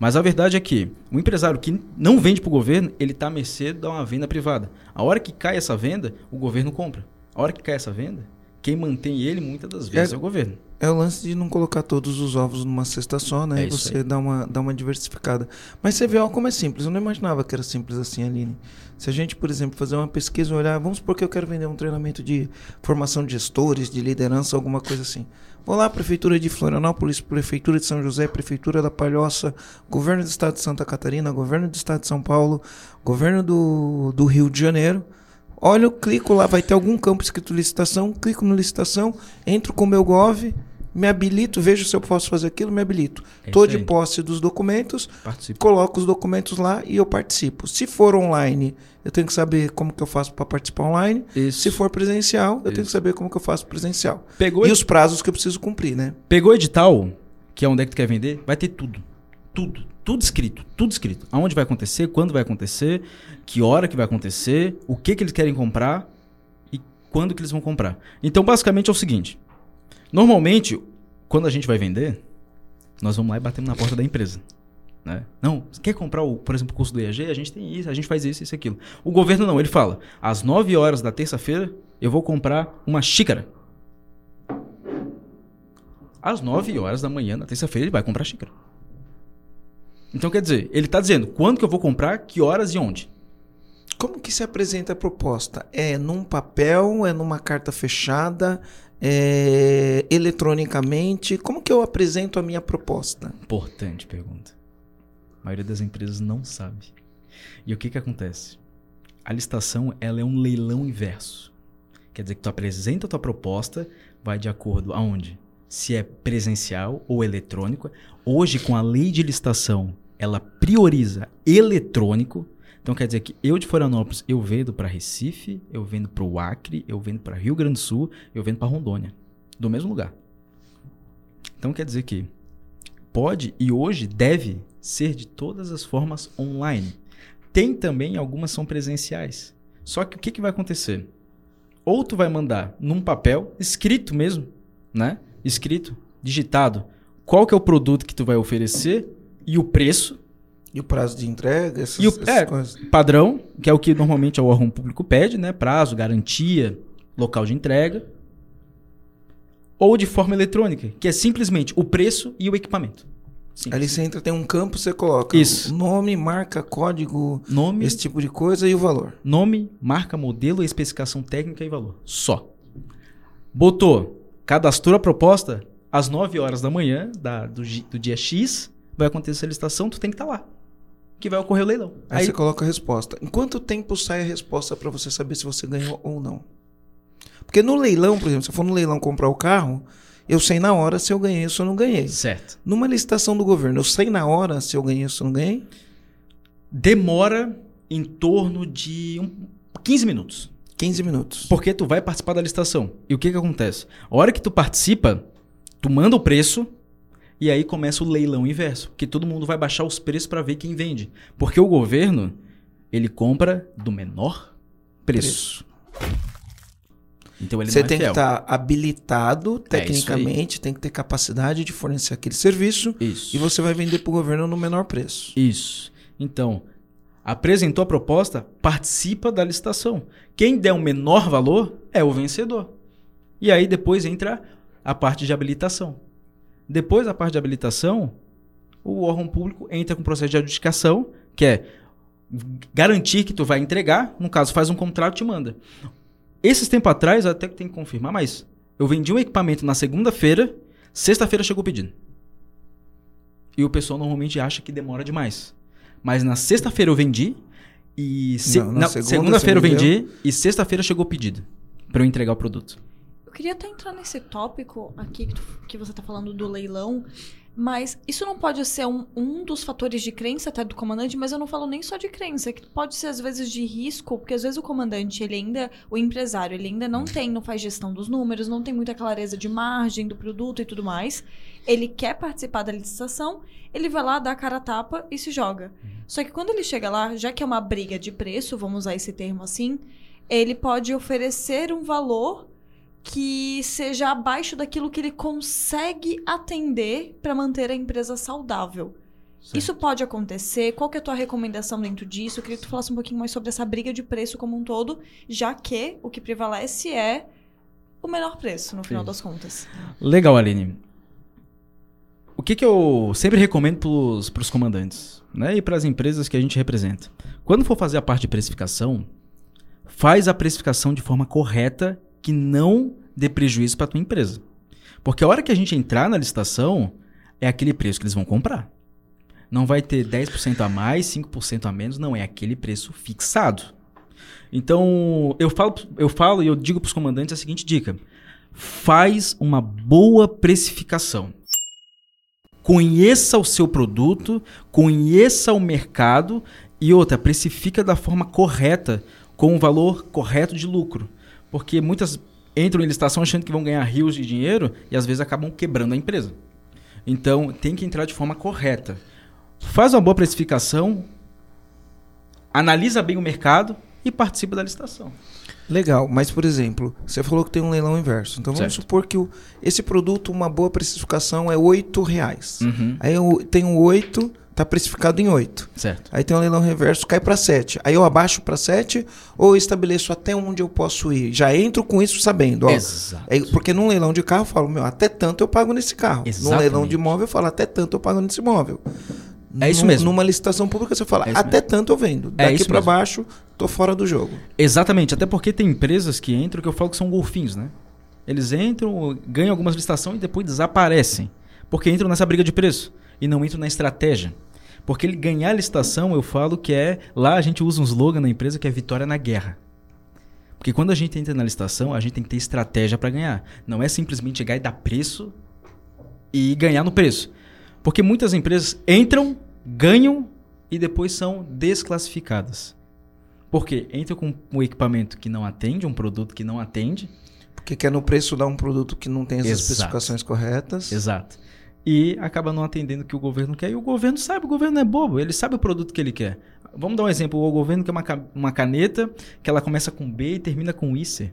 Mas a verdade é que o empresário que não vende para o governo, ele está à mercê de uma venda privada. A hora que cai essa venda, o governo compra. A hora que cai essa venda, quem mantém ele muitas das vezes é, É- o governo. É o lance de não colocar todos os ovos numa cesta só, né? É e você aí. dá uma, dá uma diversificada. Mas você vê ó, como é simples. Eu não imaginava que era simples assim, Aline. Se a gente, por exemplo, fazer uma pesquisa e olhar, vamos supor que eu quero vender um treinamento de formação de gestores, de liderança, alguma coisa assim. Vou lá, Prefeitura de Florianópolis, Prefeitura de São José, Prefeitura da Palhoça, Governo do Estado de Santa Catarina, Governo do Estado de São Paulo, Governo do, do Rio de Janeiro. Olha, eu clico lá, vai ter algum campo escrito licitação, clico no licitação, entro com o meu Gov, me habilito, vejo se eu posso fazer aquilo, me habilito. É Tô isso de posse dos documentos, Participa. coloco os documentos lá e eu participo. Se for online, eu tenho que saber como que eu faço para participar online. Isso. Se for presencial, eu tenho que Isso. saber como que eu faço presencial. Pegou, E os prazos que eu preciso cumprir, né? Pegou o edital, que é onde é que tu quer vender, vai ter tudo. Tudo. Tudo escrito. Tudo escrito. Aonde vai acontecer, quando vai acontecer, que hora que vai acontecer, o que que eles querem comprar e quando que eles vão comprar. Então, basicamente é o seguinte. Normalmente, quando a gente vai vender, nós vamos lá e batemos na porta da empresa. Né? Não, quer comprar, o, por exemplo, o curso do EAG? A gente tem isso, a gente faz isso, isso e aquilo. O governo não, ele fala, às 9 horas da terça-feira, eu vou comprar uma xícara. Às 9 horas da manhã, na terça-feira, ele vai comprar xícara. Então, quer dizer, ele está dizendo quando que eu vou comprar, que horas e onde. Como que se apresenta a proposta? É num papel? É numa carta fechada? É eletronicamente? Como que eu apresento a minha proposta? Importante pergunta. A maioria das empresas não sabe. E o que que acontece? A licitação, ela é um leilão inverso. Quer dizer que tu apresenta a tua proposta, vai de acordo aonde? se é presencial ou eletrônico. Hoje, com a lei de licitação, ela prioriza eletrônico. Então quer dizer que eu de Florianópolis, eu vendo para Recife, eu vendo para o Acre, eu vendo para Rio Grande do Sul, eu vendo para Rondônia, do mesmo lugar. Então quer dizer que pode e hoje deve ser de todas as formas online. Tem também algumas são presenciais. Só que o que, que vai acontecer? Ou tu vai mandar num papel, escrito mesmo, né? Escrito, digitado, qual que é o produto que tu vai oferecer e o preço. E o prazo de entrega, essas, E o- é. coisas. Padrão, que é o que normalmente o órgão público pede, né? Prazo, garantia, local de entrega. Ou de forma eletrônica, que é simplesmente o preço e o equipamento. Simples. Ali você entra, tem um campo, você coloca Isso. nome, marca, código, Nome, esse tipo de coisa e o valor. Nome, marca, modelo, especificação técnica e valor. Só. Botou, cadastrou a proposta, às 9 horas da manhã da- do, do dia X, vai acontecer a licitação, tu tem que estar lá. Que vai ocorrer o leilão. Aí, Aí, você coloca a resposta. Em quanto tempo sai a resposta para você saber se você ganhou ou não? Porque no leilão, por exemplo, se eu for no leilão comprar o carro, eu sei na hora se eu ganhei ou se eu não ganhei. certo. Numa licitação do governo, eu sei na hora se eu ganhei ou se eu não ganhei? Demora em torno de um, 15 minutos. 15 minutos. Porque tu vai participar da licitação. E o que que acontece? A hora que tu participa, tu manda o preço e aí começa o leilão inverso, que todo mundo vai baixar os preços para ver quem vende. Porque o governo, ele compra do menor preço. Então ele Você é tem que estar habilitado É tecnicamente, tem que ter capacidade de fornecer aquele serviço Isso. e você vai vender para o governo no menor preço. Isso. Então, apresentou a proposta, participa da licitação. Quem der o menor valor é o vencedor. E aí depois entra a parte de habilitação. Depois da parte de habilitação, o órgão público entra com o processo de adjudicação, que é garantir que tu vai entregar, no caso faz um contrato e te manda. Esses tempos atrás, eu até que tenho que confirmar, mas eu vendi um equipamento na segunda-feira, sexta-feira chegou o pedido. E o pessoal normalmente acha que demora demais. Mas na sexta-feira eu vendi e se- Não, na na segunda segunda-feira eu vendi e sexta-feira chegou o pedido para eu entregar o produto. Eu queria até entrar nesse tópico aqui que, tu- que você tá falando do leilão, mas isso não pode ser um, um dos fatores de crença até do comandante, mas eu não falo nem só de crença, que pode ser às vezes de risco, porque às vezes o comandante, ele ainda, o empresário, ele ainda não tem, não faz gestão dos números, não tem muita clareza de margem do produto e tudo mais. Ele quer participar da licitação, ele vai lá, dá a cara a tapa e se joga. Só que quando ele chega lá, já que é uma briga de preço, vamos usar esse termo assim, ele pode oferecer um valor que seja abaixo daquilo que ele consegue atender para manter a empresa saudável. Isso pode acontecer? Qual que é a tua recomendação dentro disso? Eu queria que tu falasse um pouquinho mais sobre essa briga de preço como um todo, já que o que prevalece é o menor preço, no final Isso. das contas. Legal, Aline. O que, que eu sempre recomendo para os comandantes né, e para as empresas que a gente representa? Quando for fazer a parte de precificação, faz a precificação de forma correta que não dê prejuízo para tua empresa. Porque a hora que a gente entrar na licitação, é aquele preço que eles vão comprar. Não vai ter 10% a mais, 5% a menos, não, é aquele preço fixado. Então, eu falo, eu falo e eu digo para os comandantes a seguinte dica: faz uma boa precificação. Conheça o seu produto, conheça o mercado e outra, precifica da forma correta, com o valor correto de lucro. Porque muitas entram em licitação achando que vão ganhar rios de dinheiro e às vezes acabam quebrando a empresa. Então, tem que entrar de forma correta. Faz uma boa precificação, analisa bem o mercado e participa da licitação. Legal, mas por exemplo, você falou que tem um leilão inverso. Então vamos Certo. supor que o- esse produto, uma boa precificação é 8 reais. Uhum. Aí eu tenho o 8, tá precificado em 8. Certo. Aí tem um leilão reverso, cai para 7. Aí eu abaixo para 7 ou estabeleço até onde eu posso ir? Já entro com isso sabendo, ó. Exato. É, porque num leilão de carro eu falo, meu, até tanto eu pago nesse carro. Num Exatamente. leilão de imóvel eu falo, até tanto eu pago nesse imóvel. É isso Num- mesmo. Numa licitação pública você fala, É até tanto eu vendo. É Daqui isso para mesmo. baixo, tô fora do jogo. Exatamente, até porque tem empresas que entram que eu falo que são golfinhos, né? Eles entram, ganham algumas licitações e depois desaparecem. Porque entram nessa briga de preço e não entram na estratégia. Porque ele ganhar a licitação, eu falo que é. Lá a gente usa um slogan na empresa que é vitória na guerra. Porque quando a gente entra na licitação, a gente tem que ter estratégia para ganhar. Não é simplesmente chegar e dar preço e ganhar no preço. Porque muitas empresas entram, ganham e depois são desclassificadas. Por quê? Entra com um equipamento que não atende, um produto que não atende. Porque quer no preço dar um produto que não tem as Exato. especificações corretas. Exato. E acaba não atendendo o que o governo quer. E o governo sabe, o governo é bobo, ele sabe o produto que ele quer. Vamos dar um exemplo: o governo quer uma, uma caneta que ela começa com B e termina com ICER.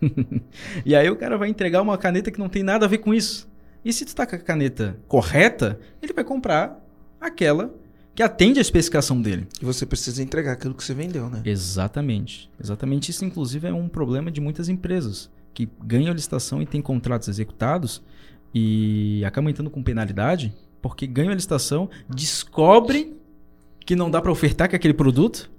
e aí o cara vai entregar uma caneta que não tem nada a ver com isso. E se tu tá com a caneta correta, ele vai comprar aquela que atende a especificação dele. E você precisa entregar aquilo que você vendeu, né? Exatamente. Exatamente. Isso, inclusive, é um problema de muitas empresas que ganham licitação e têm contratos executados e acabam entrando com penalidade porque ganham a licitação, descobrem que não dá para ofertar com aquele produto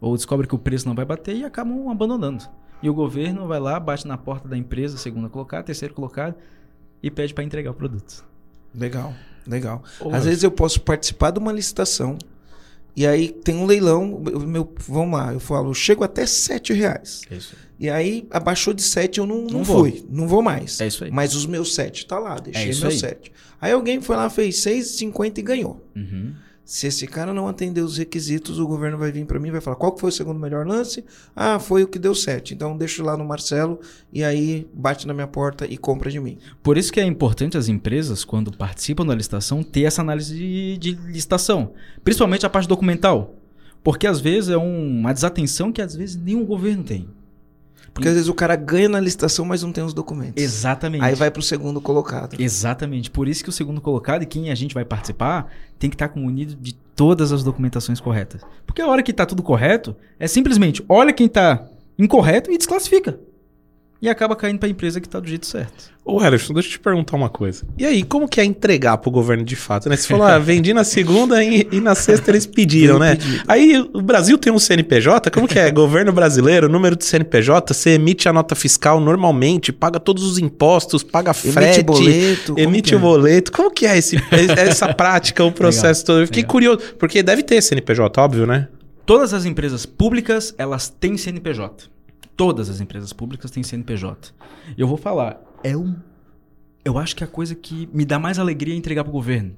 ou descobrem que o preço não vai bater e acabam abandonando. E o governo vai lá, bate na porta da empresa, segunda colocada, terceiro colocado, e pede para entregar o produto. Legal, legal. Ô, Às vezes eu posso participar de uma licitação e aí tem um leilão, meu, vamos lá, eu falo, eu chego até sete reais. É isso aí. E aí abaixou de sete eu não, não, Não vou. fui, não vou mais. É isso aí. Mas os meus sete tá lá, deixei É meus aí. sete. Aí alguém foi lá, fez 6,50 e ganhou. Uhum. Se esse cara não atender os requisitos, o governo vai vir para mim e vai falar: qual foi o segundo melhor lance? Ah, foi o que deu sete. Então deixa lá no Marcelo e aí bate na minha porta e compra de mim. Por isso que é importante as empresas, quando participam da licitação, ter essa análise de, de licitação. Principalmente a parte documental. Porque às vezes é um- uma desatenção que às vezes nenhum governo tem. Porque às vezes o cara ganha na licitação, mas não tem os documentos. Exatamente. Aí vai pro segundo colocado. Exatamente. Por isso que o segundo colocado e quem a gente vai participar tem que estar munido de todas as documentações corretas. Porque a hora que está tudo correto, é simplesmente olha quem está incorreto e desclassifica. E acaba caindo para a empresa que está do jeito certo. Ô, Ellison, deixa eu te perguntar uma coisa. E aí, como que é entregar pro governo de fato, né? Você falou, ah, vendi na segunda e, e na sexta eles pediram, né? Aí, o Brasil tem um CNPJ, como que é? governo brasileiro, número de CNPJ, você emite a nota fiscal normalmente, paga todos os impostos, paga frete, Emite boleto. como emite que é? o boleto. Como que é esse, essa prática, o processo todo? Eu fiquei legal. curioso, porque deve ter CNPJ, óbvio, né? Todas as empresas públicas, elas têm CNPJ. Todas as empresas públicas têm CNPJ. Eu vou falar, é um eu acho que é a coisa que me dá mais alegria é entregar pro governo.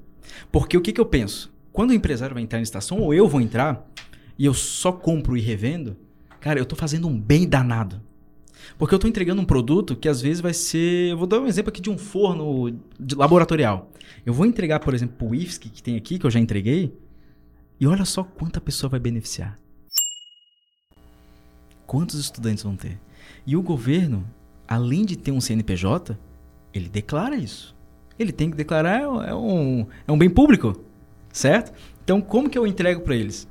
Porque o que, que eu penso? Quando o empresário vai entrar em estação, ou eu vou entrar, e eu só compro e revendo, cara, eu tô fazendo um bem danado. Porque eu tô entregando um produto que às vezes vai ser. Eu vou dar um exemplo aqui de um forno de laboratorial. Eu vou entregar, por exemplo, pro IFSC que tem aqui, que eu já entreguei, e olha só quanta pessoa vai beneficiar. Quantos estudantes vão ter? E o governo, além de ter um CNPJ, ele declara isso. Ele tem que declarar, é um, é um bem público, certo? Então, como que eu entrego para eles?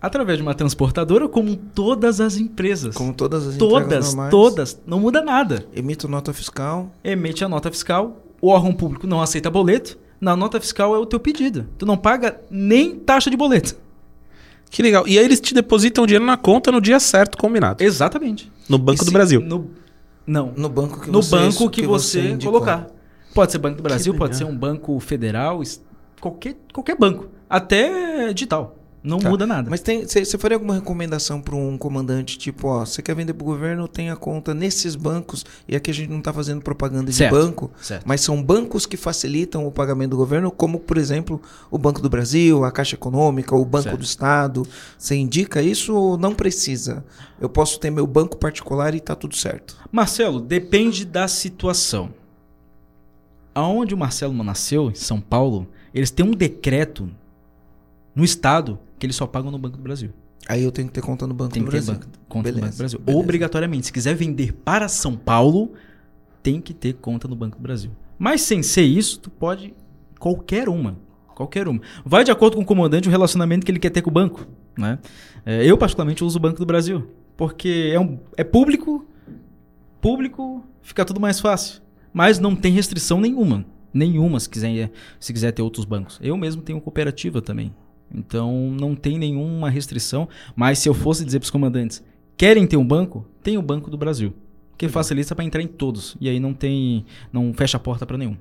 Através de uma transportadora, como todas as empresas. Como todas as todas, todas. Não muda nada. Emito nota fiscal. Emite a nota fiscal, o órgão público não aceita boleto, na nota fiscal é o teu pedido. Tu não paga nem taxa de boleto. Que legal. E aí eles te depositam o dinheiro na conta no dia certo, combinado. Exatamente. No Banco do Brasil. No, não. No banco que no você banco que, você, indicou. colocar. Pode ser Banco do Brasil, pode ser um banco federal, qualquer, qualquer banco. Até digital. Não Tá. muda nada. Mas tem, você faria alguma recomendação para um comandante, tipo, ó, você quer vender pro governo, tem a conta nesses bancos, e aqui a gente não tá fazendo propaganda de Certo. banco, Certo. mas são bancos que facilitam o pagamento do governo, como, por exemplo, o Banco do Brasil, a Caixa Econômica, o Banco Certo. do Estado. Você indica isso ou não precisa? Eu posso ter meu banco particular e tá tudo certo. Marcelo, depende da situação. Aonde o Marcelo nasceu, em São Paulo, eles têm um decreto no estado que eles só pagam no Banco do Brasil. Aí eu tenho que ter conta no Banco Tem do que ter Brasil. banco, conta no Beleza, Banco do Brasil. beleza. Obrigatoriamente. Se quiser vender para São Paulo, tem que ter conta no Banco do Brasil. Mas sem ser isso, tu pode qualquer uma. Qualquer uma. Vai de acordo com o comandante o relacionamento que ele quer ter com o banco. Né? É, eu, particularmente, uso o Banco do Brasil. Porque é, um, é público, público, fica tudo mais fácil. Mas não tem restrição nenhuma. Nenhuma, se quiser, se quiser ter outros bancos. Eu mesmo tenho cooperativa também. Então não tem nenhuma restrição. Mas se eu fosse dizer para os comandantes, querem ter um banco? Tem o Banco do Brasil. Que facilita para entrar em todos. E aí não tem. não fecha a porta para nenhum.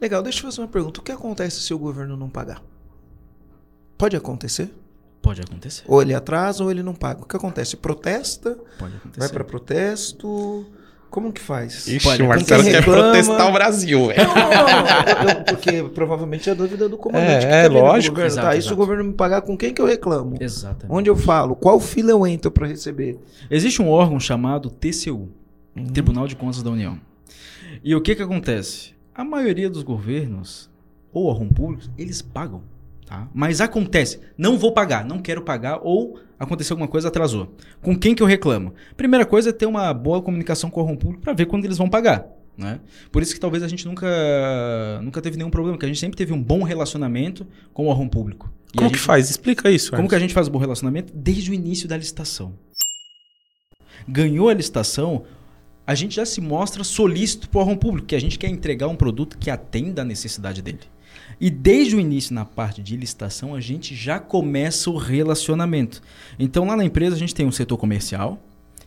Legal, deixa eu fazer uma pergunta. O que acontece se o governo não pagar? Pode acontecer? Pode acontecer. Ou ele atrasa ou ele não paga. O que acontece? Protesta? Pode acontecer. Vai para protesto? Como que faz? Ixi, Olha, o Marcelo quer protestar o Brasil, velho. Não, não, não, eu- porque provavelmente é a dúvida do comandante. É, que é, pro lógico. governo. Exato, tá, e se o exato. governo me pagar, com quem que eu reclamo? Exatamente. Onde eu falo? Qual fila eu entro para receber? Existe um órgão chamado TCU, Tribunal de Contas da União. E o que que acontece? A maioria dos governos ou órgãos públicos, eles pagam, tá? Mas acontece, não vou pagar, não quero pagar ou aconteceu alguma coisa, atrasou. Com quem que eu reclamo? Primeira coisa é ter uma boa comunicação com o órgão público para ver quando eles vão pagar. Né? Por isso que talvez a gente nunca, nunca teve nenhum problema, porque a gente sempre teve um bom relacionamento com o órgão público. E Como a que gente- faz? Explica isso. como que a gente faz o bom relacionamento? Desde o início da licitação. Ganhou a licitação, a gente já se mostra solícito para o órgão público, que a gente quer entregar um produto que atenda a necessidade dele. E desde o início, na parte de licitação, a gente já começa o relacionamento. Então, lá na empresa, a gente tem um setor comercial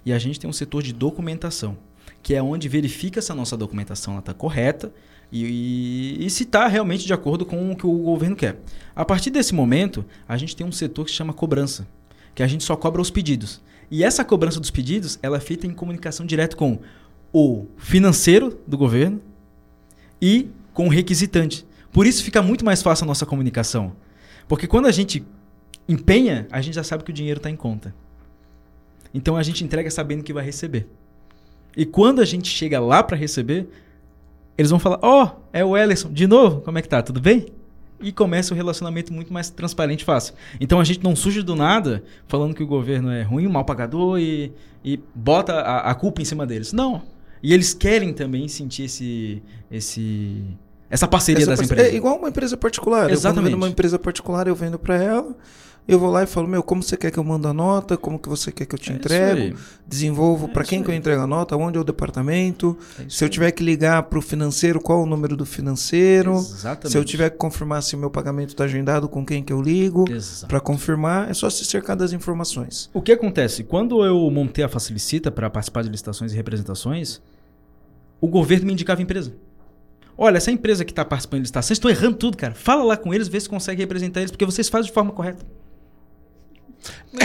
e a gente tem um setor de documentação, que é onde verifica se a nossa documentação está correta e, e se está realmente de acordo com o que o governo quer. A partir desse momento, a gente tem um setor que se chama cobrança, que a gente só cobra os pedidos. E essa cobrança dos pedidos, ela é feita em comunicação direta com o financeiro do governo e com o requisitante. Por isso fica muito mais fácil a nossa comunicação. Porque quando a gente empenha, a gente já sabe que o dinheiro está em conta. Então a gente entrega sabendo que vai receber. E quando a gente chega lá para receber, eles vão falar: Ó, oh, é o Ellison, de novo, como é que tá? Tudo bem? E começa o relacionamento muito mais transparente e fácil. Então a gente não surge do nada falando que o governo é ruim, mal pagador e, e bota a, a culpa em cima deles. Não. E eles querem também sentir esse, esse, essa parceria Essa das parceria- empresas. É igual uma empresa particular. Exatamente. Eu uma empresa particular, eu vendo para ela. Eu vou lá e falo, meu, como você quer que eu mando a nota? Como que você quer que eu te É entrego? aí. Desenvolvo É para quem que eu aí. entrego a nota? Onde é o departamento? É Se eu aí. tiver que ligar para o financeiro, qual o número do financeiro? Exatamente. Se eu tiver que confirmar se o meu pagamento está agendado, com quem que eu ligo? Para confirmar, é só se cercar das informações. O que acontece? Quando eu montei a Facilicita para participar de licitações e representações, o governo me indicava a empresa. Olha, essa empresa que está participando de licitações, estão errando tudo, cara. Fala lá com eles, vê se consegue representar eles, porque vocês fazem de forma correta.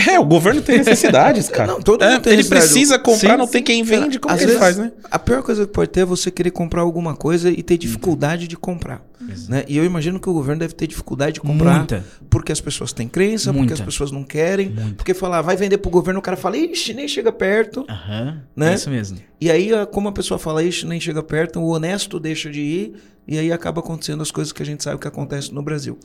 É, o governo tem necessidades, cara. Não, todo É, mundo tem ele precisa comprar, Sim, não tem quem vende. Como Às que ele vezes, faz, né? A pior coisa que pode ter é você querer comprar alguma coisa e ter dificuldade de comprar. Né? E eu imagino que o governo deve ter dificuldade de comprar Muita. porque as pessoas têm crença, Muita. porque as pessoas não querem. Muita. Porque falar, vai vender pro governo, o cara fala, ixi, nem chega perto. Aham. Né? É isso mesmo. E aí, como a pessoa fala, ixi, nem chega perto, o honesto deixa de ir. E aí acaba acontecendo as coisas que a gente sabe que acontece no Brasil.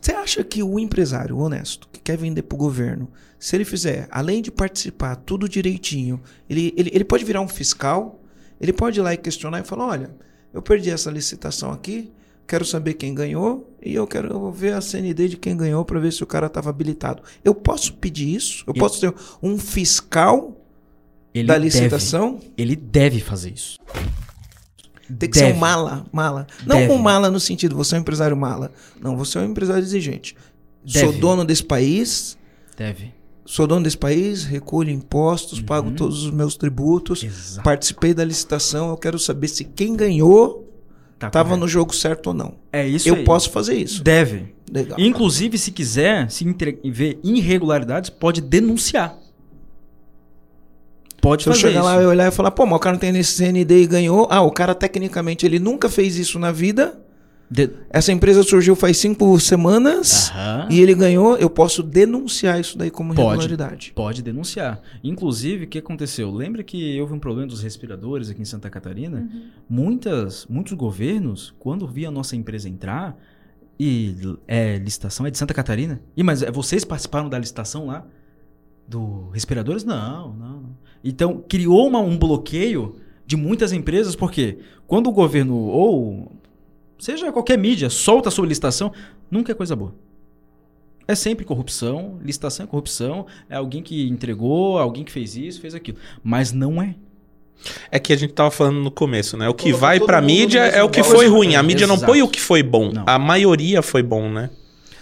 Você acha que o empresário o honesto, que quer vender pro governo, se ele fizer, além de participar tudo direitinho, ele, ele, ele pode virar um fiscal, ele pode ir lá e questionar e falar: olha, eu perdi essa licitação aqui, quero saber quem ganhou e eu quero ver a CND de quem ganhou para ver se o cara estava habilitado. Eu posso pedir isso? Eu posso ser um fiscal Ele da deve- licitação? ele deve fazer isso. Tem que ser Deve. um mala, mala. Não Deve. um mala no sentido, você é um empresário mala. Não, você é um empresário exigente. Sou Deve. dono desse país, Deve. sou dono desse país, recolho impostos, pago todos os meus tributos, Exato. participei da licitação, eu quero saber se quem ganhou Tá estava correto. no jogo certo ou não. É isso eu aí. posso fazer isso. Deve. Legal. Inclusive, se quiser se ver irregularidades, pode denunciar. Pode Se eu fazer chegar isso. lá e olhar e falar, pô, mas o cara não tem nesse CND e ganhou. Ah, o cara tecnicamente ele nunca fez isso na vida. De- Essa empresa surgiu faz cinco semanas Aham. e ele ganhou. Eu posso denunciar isso daí como Pode. irregularidade. Pode denunciar. Inclusive, o que aconteceu? Lembra que houve um problema dos respiradores aqui em Santa Catarina? Muitas, muitos governos, quando via a nossa empresa entrar, e é, licitação é de Santa Catarina? Ih, mas é, vocês participaram da licitação lá? Do respiradores? Não, não. Não. Então, criou uma- um bloqueio de muitas empresas, porque quando o governo, ou seja qualquer mídia, solta a sua licitação, nunca é coisa boa. É sempre corrupção, licitação é corrupção, é alguém que entregou, alguém que fez isso, fez aquilo. Mas não é. É que a gente tava falando no começo, né? O que Colocou vai no mídia é o que foi ruim. A mídia não Exato. põe o que foi bom. Não. A maioria foi bom, né?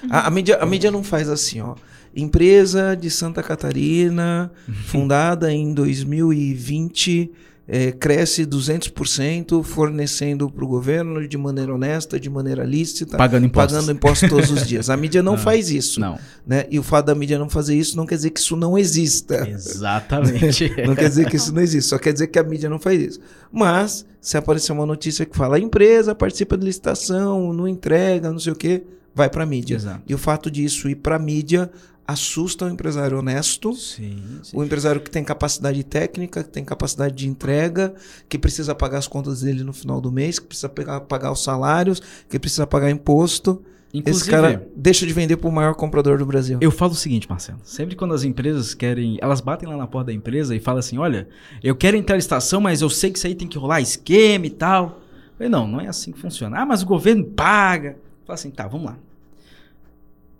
A, a mídia, a mídia não faz assim, ó. Empresa de Santa Catarina, fundada em 2020, é, cresce 200% fornecendo para o governo de maneira honesta, de maneira lícita, Pagando impostos. pagando impostos todos os dias. A mídia não Ah, faz isso. Não. Né? E o fato da mídia não fazer isso não quer dizer que isso não exista. Exatamente. Não quer dizer que isso não existe, só quer dizer que a mídia não faz isso. Mas, se aparecer uma notícia que fala a empresa participa de licitação, não entrega, não sei o quê, vai para a mídia. Exato. E o fato disso ir para a mídia assusta o empresário honesto, Sim, sim. o empresário que tem capacidade técnica, que tem capacidade de entrega, que precisa pagar as contas dele no final do mês, que precisa pegar- pagar os salários, que precisa pagar imposto. Inclusive, Esse cara deixa de vender para o maior comprador do Brasil. Eu falo o seguinte, Marcelo. Sempre quando as empresas querem. Elas batem lá na porta da empresa e falam assim: olha, eu quero entrar em estação, mas eu sei que isso aí tem que rolar esquema e tal. Eu falei, não, não é assim que funciona. Ah, mas o governo paga. Fala assim, tá, vamos lá.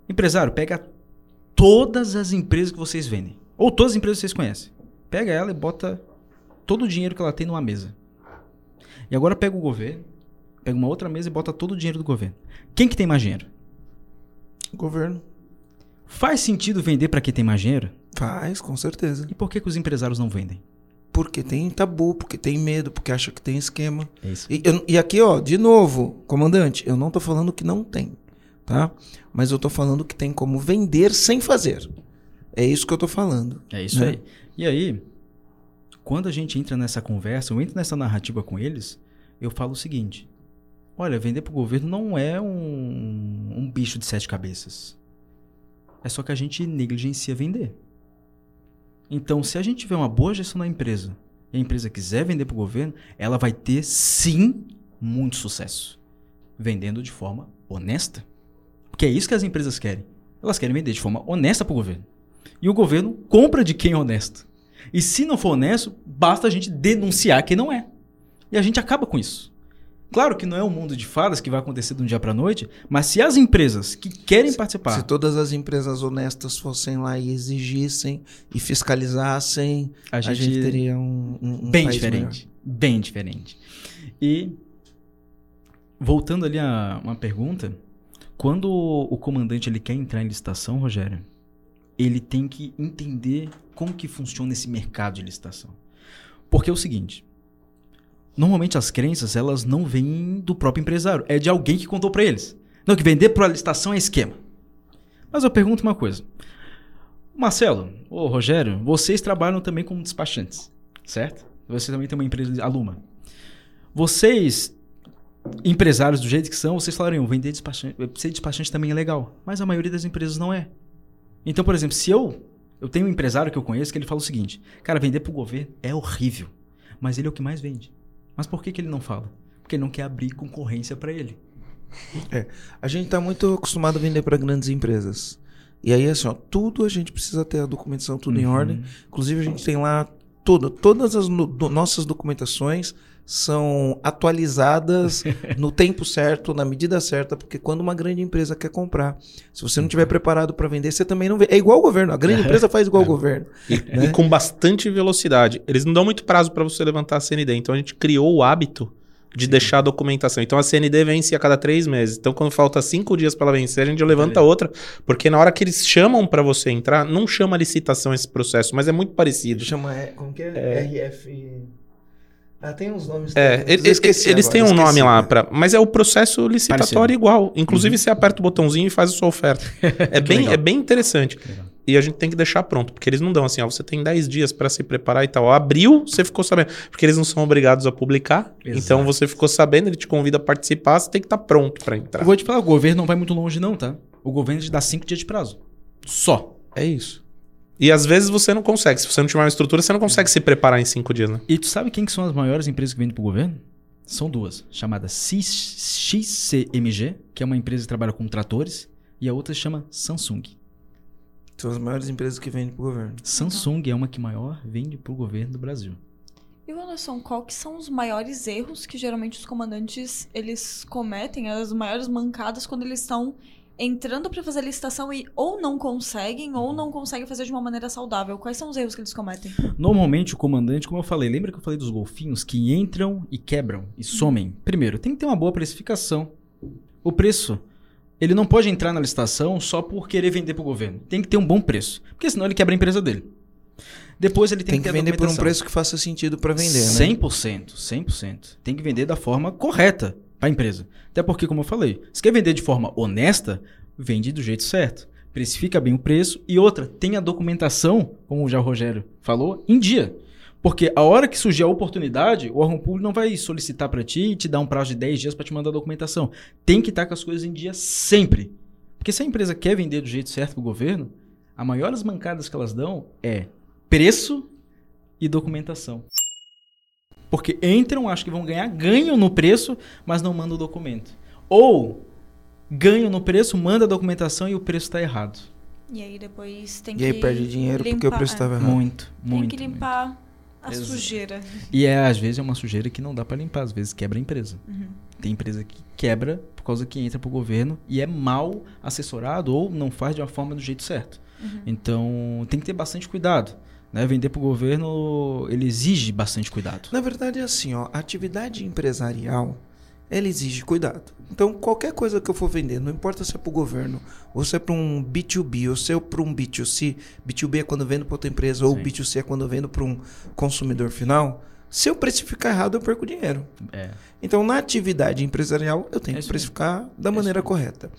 Empresário, pega todas as empresas que vocês vendem. Ou todas as empresas que vocês conhecem. Pega ela e bota todo o dinheiro que ela tem numa mesa. E agora pega o governo, pega uma outra mesa e bota todo o dinheiro do governo. Quem que tem mais dinheiro? O governo Faz sentido vender para quem tem mais dinheiro? faz, com certeza. E por que, que os empresários não vendem? Porque tem tabu, porque tem medo, porque acha que tem esquema. É isso. E, eu- e aqui, ó, de novo, comandante, eu não tô falando que não tem, tá? Mas eu tô falando que tem como vender sem fazer. É isso que eu tô falando. É isso Né? aí. E aí, quando a gente entra nessa conversa, eu entro nessa narrativa com eles, eu falo o seguinte: olha, vender para o governo não é um, um bicho de sete cabeças. É só que a gente negligencia vender. Então, se a gente tiver uma boa gestão da empresa e a empresa quiser vender para o governo, ela vai ter sim muito sucesso. Vendendo de forma honesta. Porque é isso que as empresas querem. Elas querem vender de forma honesta para o governo. E o governo compra de quem é honesto. E se não for honesto, basta a gente denunciar quem não é. E a gente acaba com isso. Claro que não é um mundo de fadas que vai acontecer de um dia para noite, mas se as empresas que querem participar Se todas as empresas honestas fossem lá e exigissem e fiscalizassem, a a gente, gente, teria um, um, bem diferente, bem diferente. E voltando ali a uma pergunta, quando o comandante ele quer entrar em licitação, Rogério, ele tem que entender como que funciona esse mercado de licitação. Porque é o seguinte, normalmente as crenças elas não vêm do próprio empresário, é de alguém que contou para eles. Não, que vender para licitação é esquema. Mas eu pergunto uma coisa. Marcelo, ô Rogério, vocês trabalham também como despachantes, certo? Você também tem uma empresa de Aluma. Vocês, empresários do jeito que são, vocês falariam, vender despachante, ser despachante também é legal. Mas a maioria das empresas não é. Então, por exemplo, se eu, eu tenho um empresário que eu conheço que ele fala o seguinte, cara, vender pro governo é horrível, mas ele é o que mais vende. Mas por que, que ele não fala? Porque ele não quer abrir concorrência para ele. A gente está muito acostumado a vender para grandes empresas. E aí, assim, ó, tudo a gente precisa ter a documentação tudo em Uhum. ordem. Inclusive, a gente tem lá tudo. Todas as no- do- nossas documentações são atualizadas no tempo certo, na medida certa, porque quando uma grande empresa quer comprar, se você não estiver preparado para vender, você também não vê. É igual o governo. A grande empresa faz igual o governo. E, Né? e com bastante velocidade. Eles não dão muito prazo para você levantar a CND. Então a gente criou o hábito de deixar a documentação. Então a CND vence a cada três meses. Então quando falta cinco dias para ela vencer, a gente levanta outra. Porque na hora que eles chamam para você entrar, não chama licitação esse processo, mas é muito parecido. Chama. é- Como que é? RF. Ah, tem uns nomes. É, eles agora, têm um esqueci. nome lá, pra, mas é o processo licitatório Parecido. igual. Inclusive, você aperta o botãozinho e faz a sua oferta. É, bem, legal. é bem interessante. E a gente tem que deixar pronto, porque eles não dão assim, ó, você tem 10 dias para se preparar e tal. Abriu, você ficou sabendo. Porque eles não são obrigados a publicar. Exato. Então você ficou sabendo, ele te convida a participar, você tem que estar pronto para entrar. Eu vou te falar, o governo não vai muito longe não, tá? O governo te dá cinco dias de prazo. Só. É isso. E às vezes você não consegue. Se você não tiver uma estrutura, você não consegue se preparar em 5 dias, né? E tu sabe quem que são as maiores empresas que vendem pro governo? São duas, chamadas XCMG, que é uma empresa que trabalha com tratores, e a outra se chama Samsung. São as maiores empresas que vendem pro governo. Samsung é uma que maior vende pro governo do Brasil. E Anderson, qual que são os maiores erros que geralmente os comandantes eles cometem, as maiores mancadas quando eles estão entrando para fazer licitação e ou não conseguem ou não conseguem fazer de uma maneira saudável? Quais são os erros que eles cometem? Normalmente o comandante, como eu falei, lembra que eu falei dos golfinhos que entram e quebram e somem? Primeiro, tem que ter uma boa precificação. O preço, ele não pode entrar na licitação só por querer vender pro governo. Tem que ter um bom preço, porque senão ele quebra a empresa dele. Depois ele tem, Tem que a vender por um preço que faça sentido para vender, né? 100%, 100%. Tem que vender da forma correta a empresa. Até porque, como eu falei, se quer vender de forma honesta, vende do jeito certo. Precifica bem o preço e outra, tem a documentação, como já o Rogério falou, em dia. Porque a hora que surgir a oportunidade, o órgão público não vai solicitar para ti e te dar um prazo de 10 dias para te mandar a documentação. Tem que estar com as coisas em dia sempre. Porque se a empresa quer vender do jeito certo para o governo, a maiores mancadas que elas dão é preço e documentação. Porque entram, acho que vão ganhar, ganham no preço, mas não mandam o documento. Ou ganham no preço, manda a documentação e o preço está errado. E aí depois tem E que. aí perde dinheiro porque o limpar- preço é. estava errado. Muito, Tem muito. que muito. limpar a Exato. sujeira. E é, às vezes é uma sujeira que não dá para limpar, às vezes quebra a empresa. Uhum. Tem empresa que quebra por causa que entra pro governo e é mal assessorado ou não faz de uma forma do jeito certo. Uhum. Então tem que ter bastante cuidado. Né? Vender pro governo, ele exige bastante cuidado. Na verdade é assim, ó, a atividade empresarial, ela exige cuidado. Então, qualquer coisa que eu for vender, não importa se é para o governo, ou se é para um B2B, ou se é para um B2C, B2B é quando vendo para outra empresa, ou Sim. B2C é quando vendo para um consumidor final, se eu precificar errado, eu perco dinheiro. É. Então, na atividade empresarial, eu tenho É que precificar da É maneira correta.